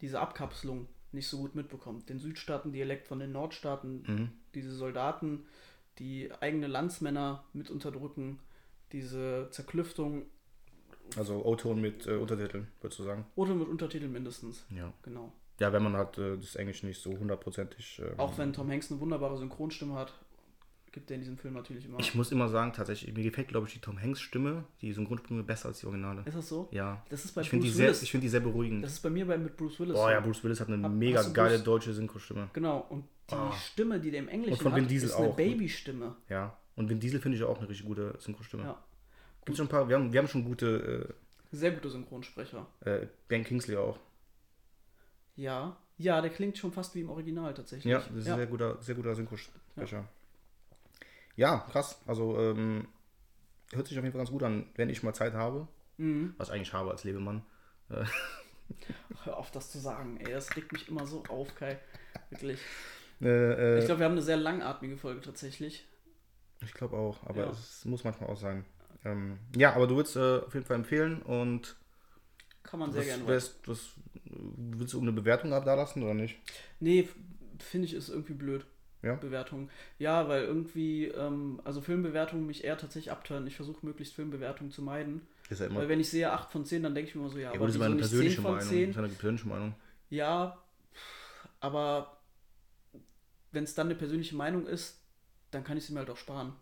diese Abkapselung nicht so gut mitbekommt. Den Südstaaten-Dialekt von den Nordstaaten, Mhm. diese Soldaten, die eigene Landsmänner mit unterdrücken, diese Zerklüftung, Also O-Ton mit äh, Untertiteln, würdest du sagen? oder mit Untertiteln mindestens. Ja. Genau. Ja, wenn man halt äh, das Englisch nicht so hundertprozentig. ähm, Auch wenn Tom Hanks eine wunderbare Synchronstimme hat, gibt er in diesem Film natürlich immer. Ich muss immer sagen, tatsächlich, mir gefällt, glaube ich, die Tom Hanks Stimme, die Synchronstimme besser als die Originale. ist das so? Ja. Das ist bei Ich finde die, Bruce sehr- Willis. ich find die sehr beruhigend. das ist bei mir bei, mit Bruce Willis. So. ja, Bruce Willis hat eine Hab- mega geile Bruce- deutsche Synchrostimme. Genau, und die Ah. Stimme, die der im Englischen Und von hat, Diesel ist eine. Babystimme. Ja. Und Vin Diesel finde ich auch eine richtig gute Synchrostimme. Ja. Gibt's schon ein paar, wir haben, wir haben schon gute, Sehr guter Synchronsprecher. äh, äh, Ben Kingsley auch. Ja, ja, der klingt schon fast wie im Original tatsächlich. Ja, das ist ein sehr guter, sehr guter Synchrosprecher. Ja. Krass. Also, ähm, hört sich auf jeden Fall ganz gut an, wenn ich mal Zeit habe. Mhm. Was ich eigentlich habe als Lebemann. [LAUGHS] Hör auf, das zu sagen, ey, das regt mich immer so auf, Kai. Wirklich. Äh, äh, Ich glaube, wir haben eine sehr langatmige Folge tatsächlich. Ich glaube auch, aber Ja. es muss manchmal auch sein. Ähm, ja, aber du würdest äh, auf jeden Fall empfehlen und Kann man sehr gerne. willst du eine Bewertung da lassen oder nicht? Nee, finde ich, ist irgendwie blöd. Ja? Bewertung. Ja, weil irgendwie, ähm, also Filmbewertungen mich eher tatsächlich abtören. Ich versuche möglichst Filmbewertungen zu meiden. Ist ja immer. Weil wenn ich sehe 8 von 10, dann denke ich mir immer so, ja, ja, aber das ist meine nicht 10 persönliche Meinung. 10? Das ist eine persönliche Meinung. Ja, aber wenn es dann eine persönliche Meinung ist, dann kann ich sie mir halt auch sparen.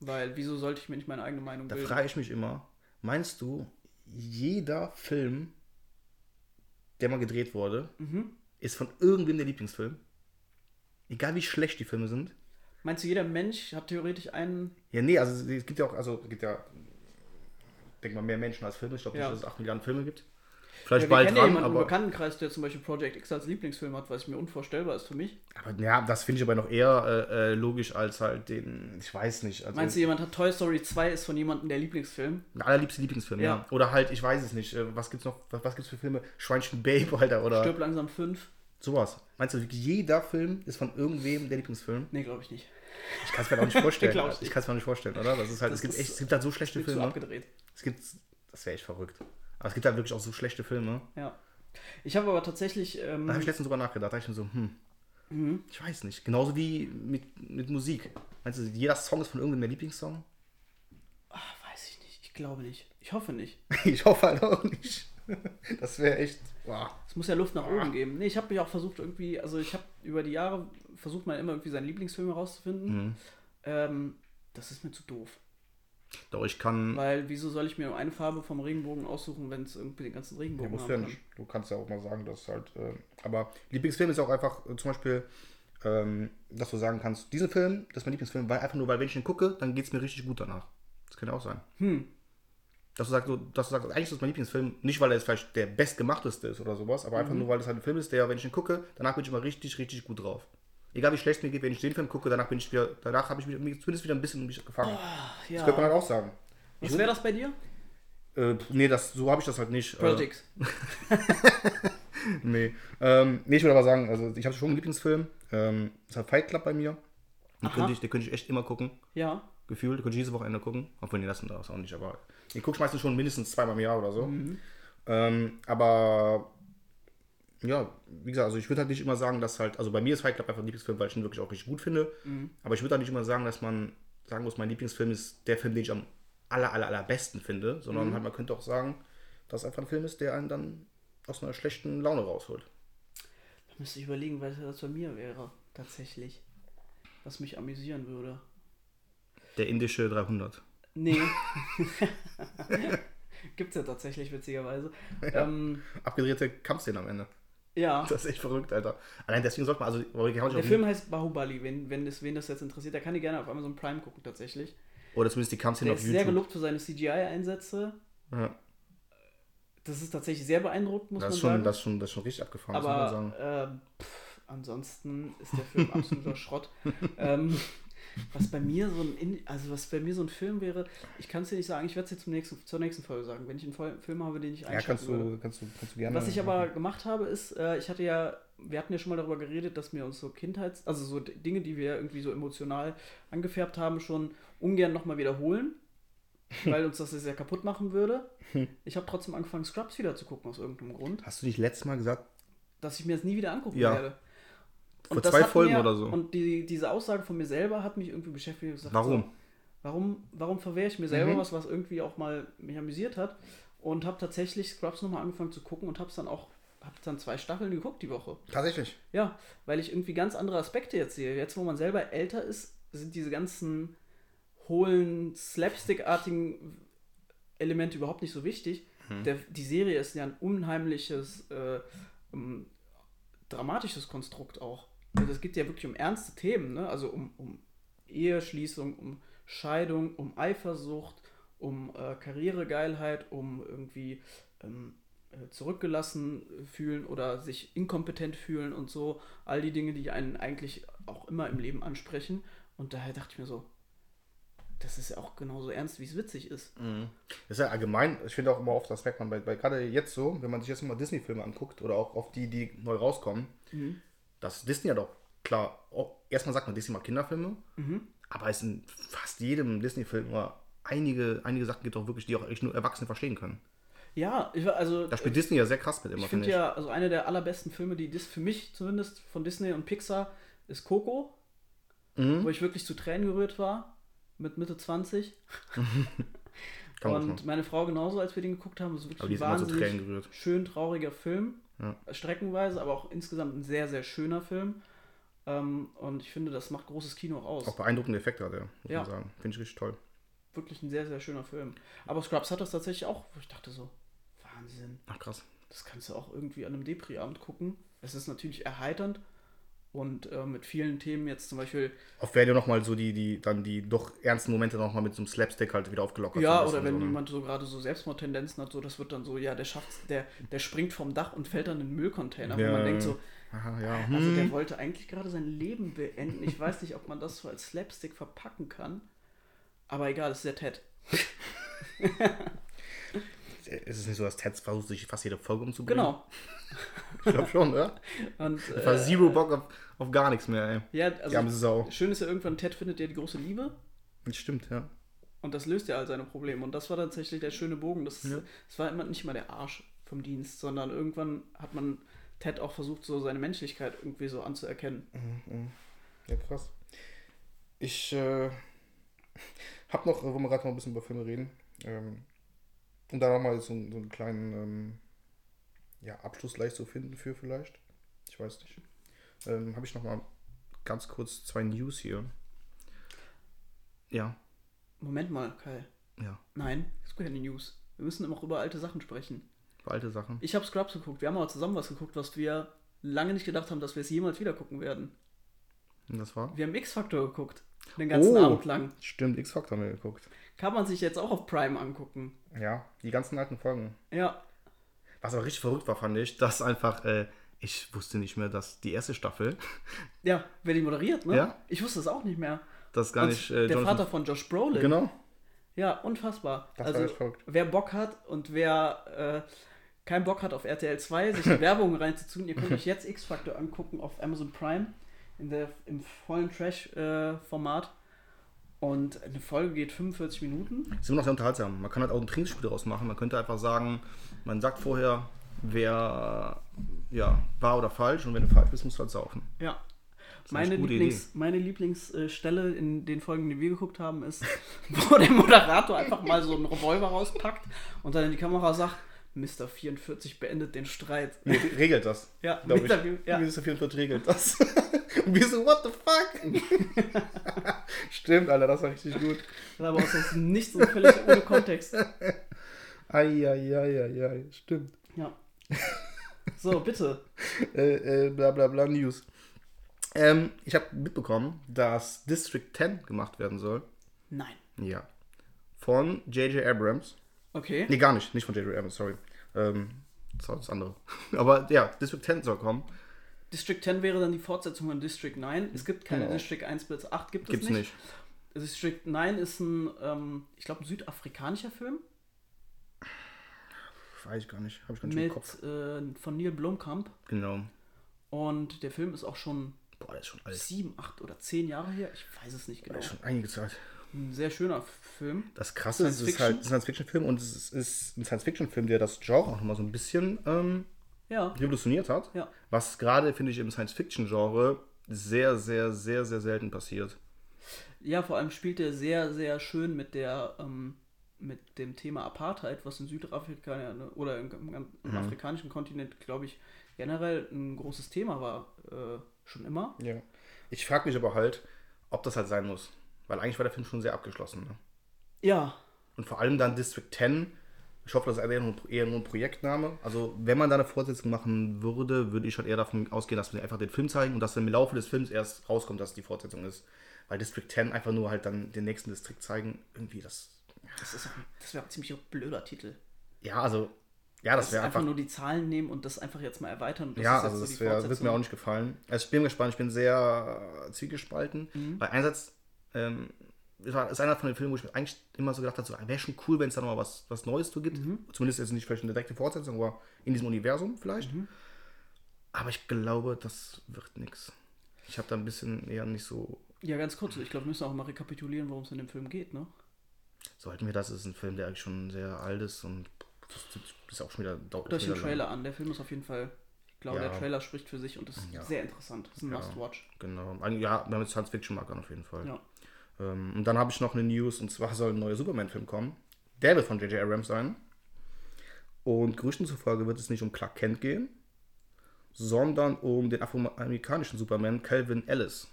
Weil wieso sollte ich mir nicht meine eigene Meinung Mhm. Da bilden? frage ich mich immer, meinst du, jeder Film, der mal gedreht wurde, Mhm. ist von irgendwem der Lieblingsfilm? Egal wie schlecht die Filme sind. Meinst du, jeder Mensch hat theoretisch einen. Ja, nee, also es gibt ja auch, also es gibt ja, denk mal, mehr Menschen als Filme. Ich glaube Ja. nicht, dass es 8 Milliarden Filme gibt. vielleicht Ja, wir bald kennen ja dran, jemanden im aber, Bekanntenkreis, der zum Beispiel Project X als Lieblingsfilm hat, was mir unvorstellbar ist für mich. aber ja, das finde ich aber noch eher äh, äh, logisch als halt den, ich weiß nicht. Also, Meinst du, jemand hat Toy Story 2 ist von jemandem der Lieblingsfilm? Mein allerliebster Lieblingsfilm, ja. Ja. Oder halt, ich weiß es nicht, äh, was gibt's noch, was, was gibt's für Filme? Schweinchen Babe, Alter, oder Stirb langsam 5? Sowas. Meinst du, wirklich jeder Film ist von irgendwem der Lieblingsfilm? Nee, glaube ich nicht. Ich kann es mir auch nicht vorstellen. [LAUGHS] Ich ich kann es mir auch nicht vorstellen, oder? Das ist halt, Das es gibt ist- echt, es gibt halt so schlechte Filme. abgedreht. Es gibt, das wäre echt verrückt. Aber es gibt halt wirklich auch so schlechte Filme. Ja. Ich habe aber tatsächlich. Ähm, Da habe ich letztens drüber nachgedacht. Da dachte ich mir so, hm, Mhm. ich weiß nicht. Genauso wie mit, mit Musik. Meinst du, jeder Song ist von irgendeinem der Lieblingssong? ach, weiß ich nicht. Ich glaube nicht. Ich hoffe nicht. [LAUGHS] Ich hoffe halt auch nicht. Das wäre echt, Es muss ja Luft nach oben geben. Nee, ich habe mich auch versucht, irgendwie. Also, ich habe über die Jahre versucht, mal immer irgendwie seinen Lieblingsfilm herauszufinden. Mhm. Ähm, das ist mir zu doof. Doch, ich kann, Weil, wieso soll ich mir eine Farbe vom Regenbogen aussuchen, wenn es irgendwie den ganzen Regenbogen du ja kann? Du kannst ja auch mal sagen, dass halt. Äh, aber Lieblingsfilm ist auch einfach äh, zum Beispiel, ähm, dass du sagen kannst, diesen Film, das ist mein Lieblingsfilm, weil einfach nur, weil wenn ich ihn gucke, dann geht es mir richtig gut danach. Das kann ja auch sein. Hm. Dass du sagst, so, dass du sagst, eigentlich ist das mein Lieblingsfilm, nicht weil er jetzt vielleicht der bestgemachteste ist oder sowas, aber Mhm. einfach nur, weil es halt ein Film ist, der, wenn ich ihn gucke, danach bin ich immer richtig, richtig gut drauf. Egal wie schlecht es mir geht, wenn ich den Film gucke, danach bin ich wieder, danach habe ich mich zumindest wieder ein bisschen mich gefangen. Ach, Das könnte man ja. halt auch sagen. Was wäre das bei dir? Äh, nee, das, so habe ich das halt nicht. Äh, Project X. [LAUGHS] Nee. Ähm, nee, ich würde aber sagen, also ich habe schon einen Lieblingsfilm. Ähm, das ist halt Fight Club bei mir. Den könnte, ich, den könnte ich echt immer gucken. Ja. Gefühlt. Den könnte ich dieses Wochenende gucken. Obwohl, nee, das das auch nicht. Aber den gucke ich meistens schon mindestens zweimal im Jahr oder so. Ähm, aber ja, wie gesagt, also ich würde halt nicht immer sagen, dass halt, also bei mir ist Fight Club einfach ein Lieblingsfilm, weil ich ihn wirklich auch richtig gut finde. Aber ich würde halt nicht immer sagen, dass man sagen muss, mein Lieblingsfilm ist der Film, den ich am aller, aller, allerbesten finde, sondern halt man könnte auch sagen, dass es einfach ein Film ist, der einen dann aus einer schlechten Laune rausholt. Da müsste ich überlegen, was das bei mir wäre, tatsächlich. Was mich amüsieren würde. Der indische 300. Nee. [LAUGHS] [LAUGHS] Gibt's ja tatsächlich, witzigerweise. Ja. Ähm, Abgedrehte Kampfszenen am Ende. ja. Das ist echt verrückt, Alter. Allein deswegen sollte man, also, aber Der Film heißt Bahubali, wenn, wenn das, wen das jetzt interessiert. Der kann die gerne auf Amazon Prime gucken, tatsächlich. oder zumindest die Kampfszenen Der auf ist sehr YouTube. gelobt für seine CGI-Einsätze. Ja. Das ist tatsächlich sehr beeindruckend, muss Das, man schon, sagen. das, ist schon, das ist schon richtig abgefahren, muss man Aber sagen. ähm, pff, ansonsten ist der Film absoluter [LAUGHS] Schrott. Ähm, was bei mir so ein In also was bei mir so ein Film wäre, ich kann es dir nicht sagen, ich werde es jetzt zum nächsten, zur nächsten Folge sagen, wenn ich einen Film habe, den ich Ja, einschätzen kannst würde. du, kannst, du, kannst du gerne. Was ich aber gemacht habe, ist, äh, ich hatte ja, wir hatten ja schon mal darüber geredet, dass wir uns so Kindheits-, also so Dinge, die wir irgendwie so emotional angefärbt haben, schon ungern nochmal wiederholen, [LAUGHS] weil uns das sehr kaputt machen würde. Ich habe trotzdem angefangen, Scrubs wieder zu gucken, aus irgendeinem Grund, Hast du nicht letztes Mal gesagt, dass ich mir das nie wieder angucken Ja. werde. Vor zwei Folgen mir, oder so? Und die, diese Aussage von mir selber hat mich irgendwie beschäftigt. und Gesagt, Warum? So, warum, warum verwehre ich mir selber Mhm. was, was irgendwie auch mal mich amüsiert hat? Und habe tatsächlich Scrubs nochmal angefangen zu gucken und habe dann auch, habe dann zwei Staffeln geguckt die Woche. Tatsächlich. Ja, weil ich irgendwie ganz andere Aspekte jetzt sehe. Jetzt, wo man selber älter ist, sind diese ganzen hohlen, slapstick-artigen Elemente überhaupt nicht so wichtig. Der, die Serie ist ja ein unheimliches, äh, ähm, dramatisches Konstrukt auch. Also es geht ja wirklich um ernste Themen, ne? also um, um Eheschließung, um Scheidung, um Eifersucht, um äh, Karrieregeilheit, um irgendwie ähm, äh, zurückgelassen fühlen oder sich inkompetent fühlen und so. All die Dinge, die einen eigentlich auch immer im Leben ansprechen. Und daher dachte ich mir so, das ist ja auch genauso ernst, wie es witzig ist. Das ist ja allgemein, ich finde auch immer oft, das merkt man bei, bei gerade jetzt so, wenn man sich jetzt mal Disney-Filme anguckt oder auch auf die, die neu rauskommen, dass Disney ja doch, klar, auch, erstmal sagt man Disney mal Kinderfilme, aber es in fast jedem Disney-Film immer einige, einige Sachen gibt auch wirklich, die auch echt nur Erwachsene verstehen können. Ja, ich, also Da spielt Disney ja sehr krass mit immer, ich finde ich. ja, also einer der allerbesten Filme, die Dis für mich zumindest von Disney und Pixar, ist Coco, Mhm. wo ich wirklich zu Tränen gerührt war, mit Mitte 20. [LAUGHS] Kann man und meine Frau genauso, als wir den geguckt haben. Das ist Aber die wirklich ein wahnsinnig gerührt. schön trauriger Film. Ja. Streckenweise, aber auch insgesamt ein sehr, sehr schöner Film. Ähm, und ich finde, das macht großes Kino auch aus. Auch beeindruckende Effekte hat er, muss Ja. man sagen. Finde ich richtig toll. Wirklich ein sehr, sehr schöner Film. Aber Scrubs hat das tatsächlich auch, wo ich dachte so, Wahnsinn. Ach krass. Das kannst du auch irgendwie an einem Depri-Abend gucken. Es ist natürlich erheiternd, Und äh, mit vielen Themen jetzt zum Beispiel, werden ja nochmal so die, die, dann die doch ernsten Momente nochmal mit so einem Slapstick halt wieder aufgelockert. ja, oder wenn so, ne? jemand so gerade so Selbstmordtendenzen hat, so das wird dann so, ja, der schafft der, der springt vom Dach und fällt dann in den Müllcontainer. Ja. Wo man denkt so, Aha, ja, also hm. der wollte eigentlich gerade sein Leben beenden. Ich weiß nicht, ob man das so als Slapstick verpacken kann. Aber egal, es ist der Ted. [LAUGHS] Ist es nicht so, dass Ted versucht, sich fast jede Folge umzubringen? Genau. Ich glaube schon, oder? [LAUGHS] Und, Einfach äh, zero Bock auf, auf gar nichts mehr, ey. ja, also Sau. schön ist ja irgendwann, Ted findet ja die große Liebe. Das stimmt, ja. Und das löst ja all seine Probleme. Und das war tatsächlich der schöne Bogen. Das, Ja. das war immer nicht mal der Arsch vom Dienst, sondern irgendwann hat man Ted auch versucht, so seine Menschlichkeit irgendwie so anzuerkennen. Ja, krass. Ich äh, [LAUGHS] hab noch, wo wir gerade noch ein bisschen über Filme reden, ähm, um da nochmal so, so einen kleinen ähm, ja, Abschluss leicht zu finden für vielleicht. Ich weiß nicht. Ähm, habe ich nochmal ganz kurz zwei News hier. Ja, Moment mal, Kai. ja, Nein, es gibt keine News. Wir müssen immer auch über alte Sachen sprechen. alte Sachen. Ich habe Scrubs geguckt. Wir haben aber zusammen was geguckt, was wir lange nicht gedacht haben, dass wir es jemals wieder gucken werden. Und das war? Wir haben X-Factor geguckt. Den ganzen Oh. Abend lang. Stimmt, X-Factor haben wir geguckt. Kann man sich jetzt auch auf Prime angucken. Ja, die ganzen alten Folgen. Ja. Was aber richtig verrückt war, fand ich, dass einfach, äh, ich wusste nicht mehr, dass die erste Staffel, [LAUGHS] Ja, wer die moderiert, ne? Ja. Ich wusste es auch nicht mehr. das gar Und nicht äh, der Jonathan- Vater von Josh Brolin. Genau. Ja, unfassbar. Das war also, echt verrückt. wer Bock hat und wer äh, keinen Bock hat auf RTL 2, sich die [LAUGHS] Werbung reinzutun, ihr könnt euch jetzt X-Factor angucken auf Amazon Prime in der, im vollen Trash-Format. und eine Folge geht 45 Minuten. ist immer noch sehr unterhaltsam. Man kann halt auch ein Trinkspiel daraus machen. Man könnte einfach sagen, man sagt vorher, wer ja, wahr oder falsch und wenn du falsch bist, musst du halt saufen. Ja. Meine, Lieblings, meine Lieblingsstelle in den Folgen, die wir geguckt haben, ist, [LAUGHS] wo der Moderator einfach mal so einen Revolver rauspackt und dann in die Kamera sagt, Mr. 44 beendet den Streit. Regelt das. [LAUGHS] Ja, Glaub ich. Mr. Ja. Mr. 44 regelt das. [LAUGHS] und wir so, what the fuck? [LAUGHS] Stimmt, Alter, das war richtig gut. Das aber aus dem Nichts und völlig ohne Kontext. Eieieiei, stimmt. Ja. So, bitte. Äh, äh, bla bla bla News. Ähm, ich habe mitbekommen, dass District 10 gemacht werden soll. Nein. Ja. Von J.J. Abrams. Okay. Nee, gar nicht. Nicht von J.J. Abrams, sorry. Ähm, das war das andere. [LAUGHS] Aber ja, District 10 soll kommen. District 10 wäre dann die Fortsetzung von District 9. Es gibt keine Genau. District 1 bis 8, gibt es Gibt's nicht. nicht. District 9 ist ein, ähm, ich glaube, ein südafrikanischer Film Weiß ich gar nicht. Habe ich gar nicht im mit, Kopf. äh, von Neil Blomkamp. Genau. Und der Film ist auch schon Boah, ist schon alt. sieben, acht oder zehn Jahre her. Ich weiß es nicht genau. Der ist schon einige Zeit. Ein sehr schöner Film. Das Krasse ist, es ist halt ein Science-Fiction-Film und es ist, ein Science-Fiction-Film, der das Genre auch nochmal so ein bisschen ähm, Ja. revolutioniert hat. Ja. Was gerade, finde ich, im Science-Fiction-Genre sehr, sehr, sehr, sehr selten passiert. Ja, vor allem spielt er sehr, sehr schön mit der, ähm, mit dem Thema Apartheid, was in Südafrika ne, oder im, im, im afrikanischen Kontinent, glaube ich, generell ein großes Thema war. Äh, schon immer. Ja. Ich frage mich aber halt, ob das halt sein muss. Weil eigentlich war der Film schon sehr abgeschlossen. Ne? Ja. Und vor allem dann District 10. Ich hoffe, das ist eher nur, eher nur ein Projektname. Also, wenn man da eine Fortsetzung machen würde, würde ich schon eher davon ausgehen, dass wir einfach den Film zeigen und dass dann im Laufe des Films erst rauskommt, dass es die Fortsetzung ist. Weil District 10 einfach nur halt dann den nächsten Distrikt zeigen, irgendwie das. Das, ist auch- das wäre ein ziemlich blöder Titel. Ja, also, ja, das Das wäre einfach, einfach. nur die Zahlen nehmen und das einfach jetzt mal erweitern. und Das ja, also so das wär, wird mir auch nicht gefallen. Also ich bin gespannt, ich bin sehr äh, zwiegespalten. Mhm. Weil einerseits ähm, es war, ist einer von den Filmen, wo ich mir eigentlich immer so gedacht habe, so, wäre schon cool, wenn es da noch mal was, was Neues zu gibt. Mhm. Zumindest jetzt nicht vielleicht eine direkte Fortsetzung, aber in diesem Universum vielleicht. Mhm. Aber ich glaube, das wird nichts. Ich habe da ein bisschen eher nicht so. Ja, ganz kurz. Ich glaube, wir müssen auch mal rekapitulieren, worum es in dem Film geht, ne? Sollten wir das? Ist ein Film, der eigentlich schon sehr alt ist und das ist auch schon wieder dauert schon den wieder Trailer an. Der Film ist auf jeden Fall, ich glaube, Ja. der Trailer spricht für sich und ist Ja. sehr interessant. Das ist ein Ja. Must-Watch. Genau. Ein- Ja, wir haben jetzt Science-Fiction-Marker auf jeden Fall. Ja. Ähm, und dann habe ich noch eine News, und zwar soll ein neuer Superman-Film kommen. Der wird von J.J. Abrams sein. Und Gerüchten zufolge wird es nicht um Clark Kent gehen, sondern um den afroamerikanischen Superman Calvin Ellis.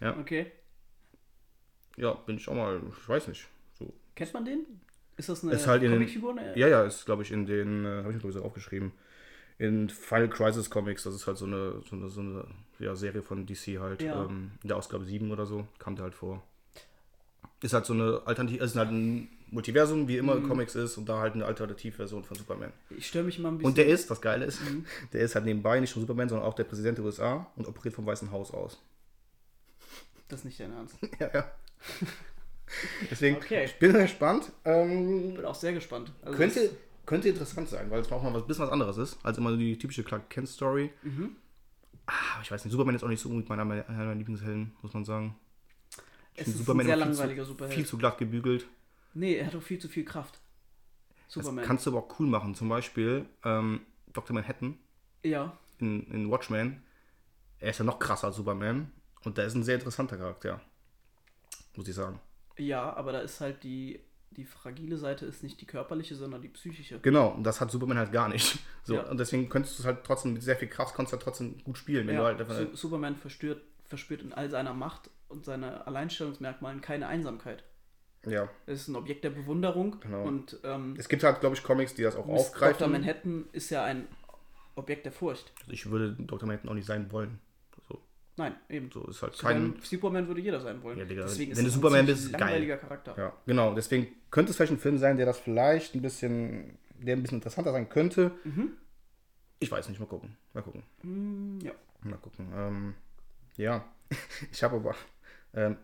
Okay. Ja, bin ich auch mal, ich weiß nicht. So. Kennt man den? Ist das eine Ist halt Comicfigur? Ja, ja, ist, glaube ich, in den, äh, habe ich mir aufgeschrieben, in Final Crisis Comics, das ist halt so eine, so eine, so eine ja, Serie von DC halt, Ja. ähm, in der Ausgabe 7 oder so, kam der halt vor. Ist halt so eine Alternative, ist halt ein Multiversum, wie Mhm. immer Comics ist, und da halt eine Alternativversion von Superman. Ich störe mich immer ein bisschen. Und der ist, das Geile ist, Mhm. [LAUGHS] der ist halt nebenbei nicht nur Superman, sondern auch der Präsident der USA und operiert vom Weißen Haus aus. das ist nicht dein Ernst. [LAUGHS] ja, ja. Deswegen, Okay. ich bin gespannt. Ähm, Bin auch sehr gespannt. Also könnte, könnte interessant sein, weil es auch mal was bisschen was anderes ist, als immer die typische Clark Kent Story. Mhm. Ah, aber ich weiß nicht, Superman ist auch nicht so unbedingt meiner, meiner meiner Lieblingshelden, muss man sagen. Ich es ist Superman ein sehr langweiliger zu, Superheld. viel zu glatt gebügelt. nee, er hat auch viel zu viel Kraft. Das Superman. kannst du aber auch cool machen. Zum Beispiel ähm, Dr. Manhattan ja, in, in Watchmen. Er ist ja noch krasser als Superman. Und der ist ein sehr interessanter Charakter. Muss ich sagen. ja, aber da ist halt die, die fragile Seite ist nicht die körperliche, sondern die psychische. Genau, und das hat Superman halt gar nicht. [LAUGHS] So, Ja. Und deswegen könntest du es halt trotzdem mit sehr viel Kraft, konntest du halt trotzdem gut spielen. Wenn Ja, du halt Su Superman verspürt, verspürt in all seiner Macht und seiner Alleinstellungsmerkmalen keine Einsamkeit. ja. Er ist ein Objekt der Bewunderung Genau. und ähm, Es gibt halt, glaube ich, Comics, die das auch Dr. aufgreifen. Manhattan ist ja ein Objekt der Furcht. Also ich würde Dr. Manhattan auch nicht sein wollen. So, Nein, eben. so ist halt kein. Superman, würde jeder sein wollen. Ja, Digga, Deswegen wenn ist du Superman ein bist, ziemlich geil. langweiliger Charakter. Ja, genau. Deswegen könnte es vielleicht ein Film sein, der das vielleicht ein bisschen, der ein bisschen interessanter sein könnte. Ich weiß nicht, mal gucken. Mal gucken. Mm, ja. Mal gucken. Ähm, ja, [LAUGHS] ich habe aber ähm,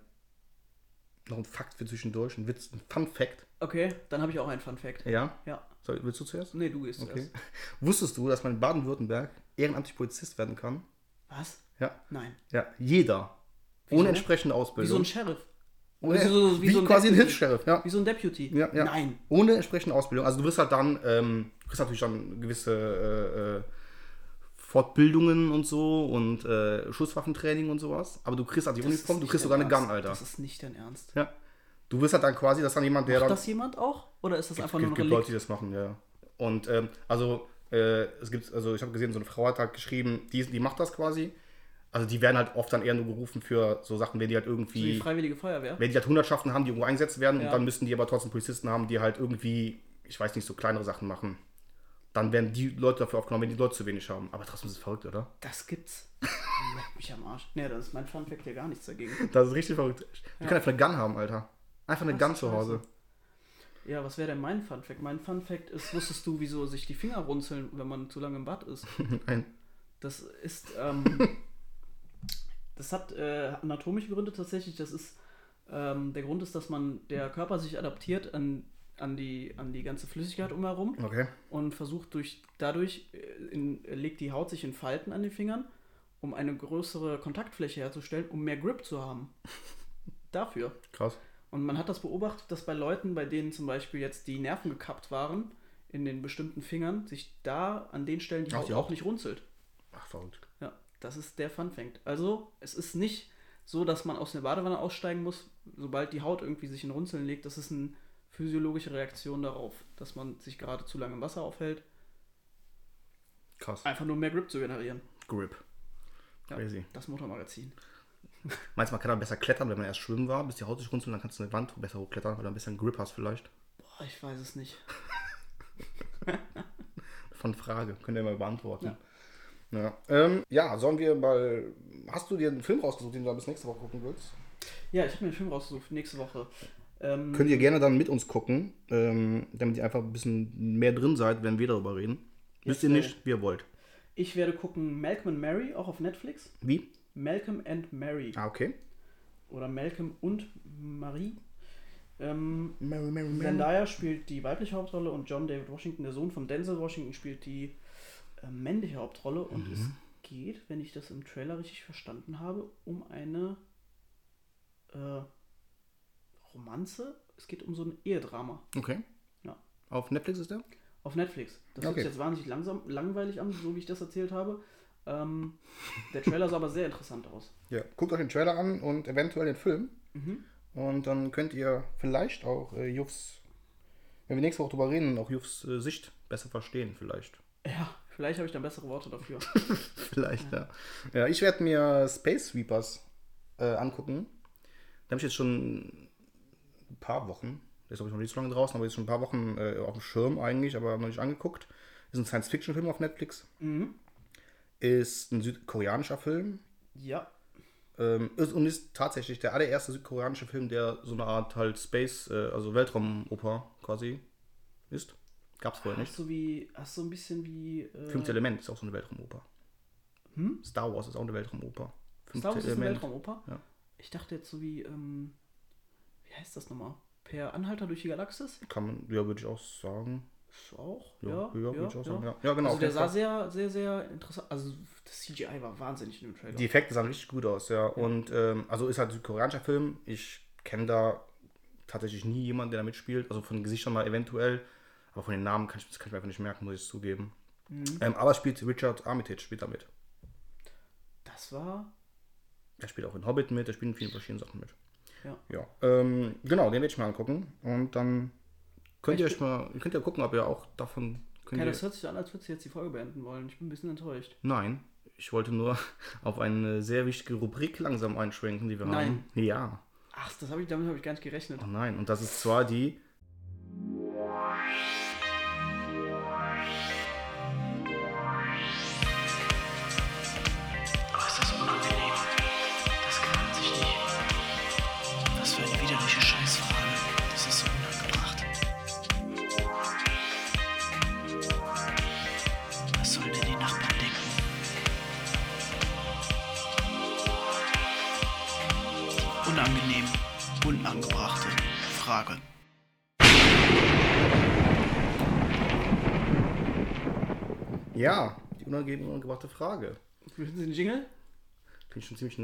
noch einen Fakt für zwischendurch, ein Witz, ein Fun Fact. Okay, dann habe ich auch einen Fun Fact. Ja? Ja. Soll, willst du zuerst? Nee, du gehst Okay. zuerst. [LAUGHS] Wusstest du, dass man in Baden-Württemberg ehrenamtlich Polizist werden kann? Was? Ja. Nein. Ja, jeder. Wieso? Ohne entsprechende Wie so Ausbildung. ein Sheriff. Ohne, wie so- wie wie so ein quasi ein Deputy. Hilfs-Sheriff, ja. Wie so ein Deputy. Ja, ja. Nein. Ohne entsprechende Ausbildung. Also du wirst halt dann, ähm, du kriegst natürlich dann gewisse äh, äh, Fortbildungen und so und äh, Schusswaffentraining und sowas. Aber du kriegst halt die Das Uniform, du kriegst sogar eine. Gun, Alter. Das ist nicht dein Ernst. Ja. Du wirst halt dann quasi, das ist dann jemand, der Macht dann. das jemand auch? Oder ist das einfach gibt, nur ein gibt Leute, die das machen, ja. Und ähm, also äh, es gibt, also ich habe gesehen, so eine Frau hat halt geschrieben, die, die macht das quasi. Also die werden halt oft dann eher nur gerufen für so Sachen, wenn die halt So irgendwie. die Freiwillige Feuerwehr? wenn die halt Hundertschaften haben, die irgendwo eingesetzt werden Ja. und dann müssen die aber trotzdem Polizisten haben, die halt irgendwie, ich weiß nicht, so kleinere Sachen machen. Dann werden die Leute dafür aufgenommen, wenn die Leute zu wenig haben. Aber trotzdem ist es verrückt, oder? Das gibt's. [LAUGHS] Leck mich am Arsch. Nee, das ist mein Fun Fact hier gar nichts dagegen. Das ist richtig verrückt. Wir können einfach eine Gun haben, Alter. Einfach eine Ach, Gun so zu Hause. Ja, was wäre denn mein Fun Fact? Mein Fun Fact ist, wusstest du, wieso sich die Finger runzeln, wenn man zu lange im Bad ist? [LAUGHS] Nein. Das ist, ähm, [LAUGHS] das hat äh, anatomische Gründe tatsächlich. Das ist, ähm, der Grund ist, dass man, der Körper sich adaptiert an, an, die, an die ganze Flüssigkeit umherum Okay. und versucht durch, dadurch, äh, in, legt die Haut sich in Falten an den Fingern, um eine größere Kontaktfläche herzustellen, um mehr Grip zu haben. [LAUGHS] Dafür. Krass. Und man hat das beobachtet, dass bei Leuten, bei denen zum Beispiel jetzt die Nerven gekappt waren, in den bestimmten Fingern, sich da an den Stellen die Ach, Haut die auch nicht runzelt. Ach, verrückt. Das ist der Fun Fact. Also, es ist nicht so, dass man aus der Badewanne aussteigen muss, sobald die Haut irgendwie sich in Runzeln legt. Das ist eine physiologische Reaktion darauf, dass man sich gerade zu lange im Wasser aufhält. Krass. Einfach nur mehr Grip zu generieren. Grip. Ja, Crazy. Das Motormagazin. Meinst du, man kann dann besser klettern, wenn man erst schwimmen war, bis die Haut sich runzelt, dann kannst du eine Wand besser hochklettern, weil du ein bisschen Grip hast vielleicht? Boah, ich weiß es nicht. [LAUGHS] Von Frage. Könnt ihr mal beantworten. Ja. Ähm, ja, sollen wir mal. Hast du dir einen Film rausgesucht, den du bis nächste Woche gucken willst? Ja, ich habe mir einen Film rausgesucht, nächste Woche. Ähm, Könnt ihr gerne dann mit uns gucken, ähm, damit ihr einfach ein bisschen mehr drin seid, wenn wir darüber reden. Wisst ihr nicht, wie ihr wollt. ich werde gucken Malcolm and Mary, auch auf Netflix. Wie? Malcolm and Mary. Ah, okay. Oder Malcolm und Marie. Ähm, Mary, Mary, Zendaya spielt die weibliche Hauptrolle und John David Washington, der Sohn von Denzel Washington, spielt die männliche Hauptrolle. Und Mhm. es geht, wenn ich das im Trailer richtig verstanden habe, um eine äh, Romanze. Es geht um so ein Ehedrama Okay. Ja. Auf Netflix ist der? auf Netflix. Das hört Okay. sich jetzt wahnsinnig langsam, langweilig an, so wie ich das erzählt habe. Ähm, der Trailer sah aber sehr interessant aus. Ja. Guckt euch den Trailer an und eventuell den Film. Mhm. Und dann könnt ihr vielleicht auch äh, Jufs, wenn wir nächste Woche drüber reden, auch Jufs äh, Sicht besser verstehen, vielleicht. Ja, vielleicht habe ich dann bessere Worte dafür. [LAUGHS] Vielleicht, ja. Ja, ich werde mir Space Sweepers äh, angucken. Da habe ich jetzt schon ein paar Wochen, der ist glaube ich noch nicht so lange draußen, aber jetzt schon ein paar Wochen äh, auf dem Schirm eigentlich, aber noch nicht angeguckt. Ist ein Science-Fiction-Film auf Netflix. Mhm. Ist ein südkoreanischer Film. Ja. Ähm, ist, und ist tatsächlich der allererste südkoreanische Film, der so eine Art halt Space, äh, also Weltraumoper quasi ist. Gab's vorher nicht. Hast du wie, hast du ein bisschen wie. Äh, Fünfte Element ist auch so eine Weltraumoper. Star Wars ist auch eine Weltraumoper. Fünfte Hm? Star Wars ist eine Weltraumoper? Ja. Ich dachte jetzt so wie, ähm, wie heißt das nochmal? Per Anhalter durch die Galaxis? Kann man, ja, würde ich auch sagen. Ist auch, Ja, ja. ja, würde ich auch sagen. ja. Ja, genau. Also der sah sehr, sehr, sehr interessant. Also das CGI war wahnsinnig in dem Trailer. Die Effekte sahen richtig gut aus, ja. Und ähm, also ist halt ein südkoreanischer Film. Ich kenne da tatsächlich nie jemanden, der da mitspielt. Also von Gesichtern mal eventuell. Aber von den Namen kann ich, das kann ich mir einfach nicht merken, muss ich zugeben. Mhm. Ähm, aber spielt Richard Armitage spielt da mit. das war. Er spielt auch in Hobbit mit, er spielt in vielen verschiedenen Sachen mit. Ja. Ja. Ähm, genau, den werde ich mal angucken. Und dann könnt ihr euch mal, ihr könnt ja gucken, ob ihr auch davon. Könnt ihr, das hört sich an, als würdest du jetzt die Folge beenden wollen. Ich bin ein bisschen enttäuscht. nein, ich wollte nur [LAUGHS] auf eine sehr wichtige Rubrik langsam einschwenken, die wir Nein. haben. Ja. Ach, das hab ich, damit habe ich gar nicht gerechnet. Oh nein, und das ist zwar die. Unangebrachte Frage. Ja, die unangebrachte Frage. Finden Sie den Jingle? Finde ich schon ziemlich,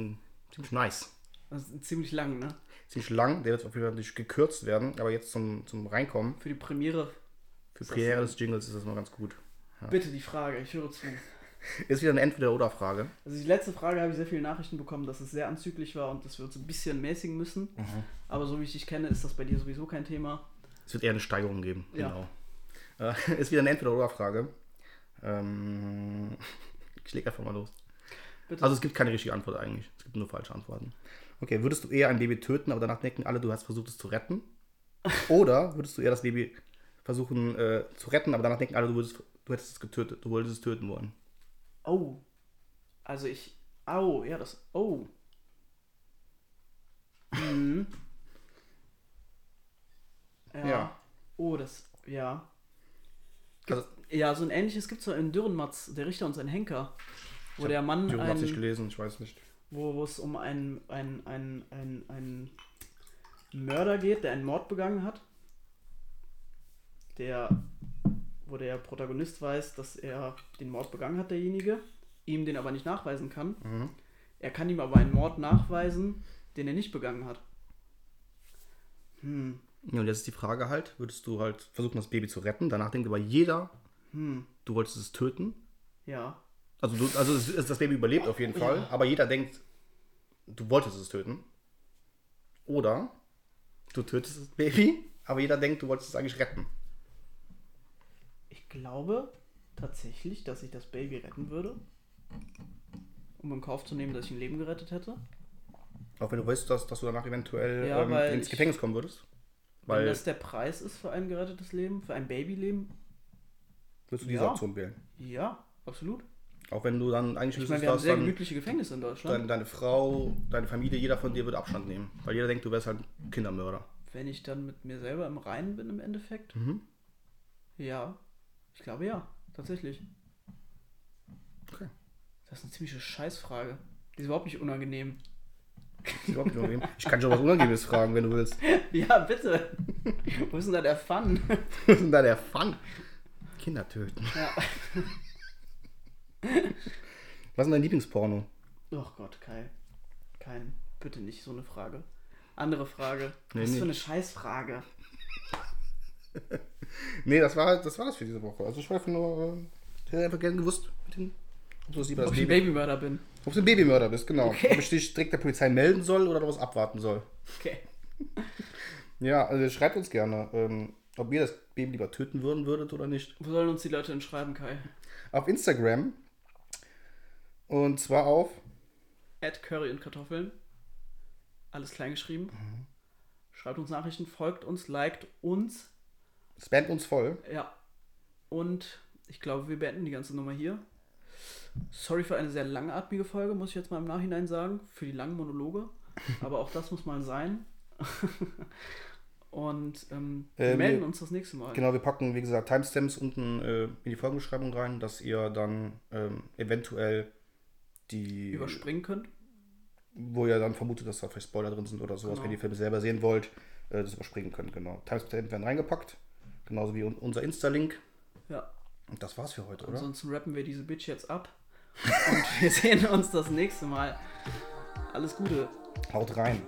ziemlich nice. Das ist ziemlich lang, ne? Ziemlich lang, der wird auf jeden Fall natürlich gekürzt werden, aber jetzt zum, zum Reinkommen, Für die Premiere. für Premiere des Jingles ist das mal ganz gut. Bitte die Frage, ich höre zu. [LAUGHS] Ist wieder eine Entweder-Oder-Frage. Also die letzte Frage habe ich sehr viele Nachrichten bekommen, dass es sehr anzüglich war und dass wir uns ein bisschen mäßigen müssen. Mhm. Aber so wie ich dich kenne, ist das bei dir sowieso kein Thema. Es wird eher eine Steigerung geben. Ja. Genau. Äh, [LAUGHS] ist wieder eine Entweder-Oder-Frage. Ähm, [LAUGHS] ich leg einfach mal los. Bitte. Also es gibt keine richtige Antwort eigentlich. Es gibt nur falsche Antworten. Okay, würdest du eher ein Baby töten, aber danach denken alle, du hast versucht es zu retten? Oder würdest du eher das Baby versuchen äh, zu retten, aber danach denken alle, du, würdest, du hättest es getötet, du wolltest es töten wollen? Oh. Also ich. Au, ja, das. Oh. Mhm. Ja. Ja. Oh, das. Ja. Also, Ja, so ein ähnliches gibt es in Dürrenmatz, der Richter und sein Henker. Wo der Mann. ich habe es nicht gelesen, ich weiß nicht. wo, wo es um einen, einen, einen, einen, einen Mörder geht, der einen Mord begangen hat. Der, wo der Protagonist weiß, dass er den Mord begangen hat, derjenige, ihm den aber nicht nachweisen kann. Mhm. Er kann ihm aber einen Mord nachweisen, den er nicht begangen hat. Hm, Ja, und jetzt ist die Frage halt, würdest du halt versuchen, das Baby zu retten, danach denkt aber jeder, hm, du wolltest es töten? ja. Also, du, also es, es- das Baby überlebt auf jeden Fall, aber jeder denkt, du wolltest es töten. Oder du tötest das Baby, aber jeder denkt, du wolltest es eigentlich retten. Ich glaube tatsächlich, dass ich das Baby retten würde. Um in Kauf zu nehmen, dass ich ein Leben gerettet hätte. Auch wenn du weißt, dass, dass du danach eventuell Ja, ähm, ins ich- Gefängnis kommen würdest. Wenn Weil das der Preis ist für ein gerettetes Leben, für ein Babyleben, würdest du diese Ja. Option wählen. ja, absolut. Auch wenn du dann eigentlich Ich meine, wir haben sehr gemütliche Gefängnisse in Deutschland. deine, deine Frau, deine Familie, jeder von dir würde Abstand nehmen. Weil jeder denkt, du wärst halt ein Kindermörder. Wenn ich dann mit mir selber im Reinen bin im Endeffekt, Mhm. ja. Ich glaube ja, tatsächlich. Okay. Das ist eine ziemliche Scheißfrage. Die ist überhaupt nicht unangenehm. Überhaupt nicht unangenehm. Ich kann schon was Unangenehmes [LAUGHS] fragen, wenn du willst. Ja, bitte. Wo ist denn da der Fun? [LAUGHS] Was ist denn da der Fun? Kinder töten. ja. Was ist denn dein Lieblingsporno? Oh Gott, Kai. Kein. Bitte nicht so eine Frage. Andere Frage. Nee, Was nee. für eine Scheißfrage. [LAUGHS] Nee, das war, das war das für diese Woche. Also ich war einfach nur, ich hätte einfach gerne gewusst, mit dem, ob du lieber Ob ich ein Baby, Babymörder bin. ob du ein Babymörder bist, genau. Okay. Ob ich dich direkt der Polizei melden soll oder was abwarten soll. Okay. [LAUGHS] Ja, also schreibt uns gerne, ähm, ob ihr das Baby lieber töten würden würdet oder nicht. Wo sollen uns die Leute denn schreiben, Kai? Auf Instagram. Und zwar auf Add Curry und Kartoffeln. Alles klein geschrieben. Schreibt uns Nachrichten, folgt uns, liked uns. Spam uns voll. Ja. Und ich glaube, wir beenden die ganze Nummer hier. Sorry für eine sehr langatmige Folge, muss ich jetzt mal im Nachhinein sagen, für die langen Monologe. [LAUGHS] Aber auch das muss mal sein. [LAUGHS] Und ähm, wir Äh, melden wir- uns das nächste Mal. Genau, wir packen, wie gesagt, Timestamps unten äh, in die Folgenbeschreibung rein, dass ihr dann ähm, eventuell die, Überspringen könnt. wo ihr dann vermutet, dass da vielleicht Spoiler drin sind oder sowas, Genau. wenn ihr die Filme selber sehen wollt, äh, das überspringen könnt, genau. Timestamps werden reingepackt, genauso wie un unser Insta-Link. Ja. Und das war's für heute, oder? Ansonsten rappen wir diese Bitch jetzt ab. Und wir [LAUGHS] sehen uns das nächste Mal. Alles Gute. Haut rein.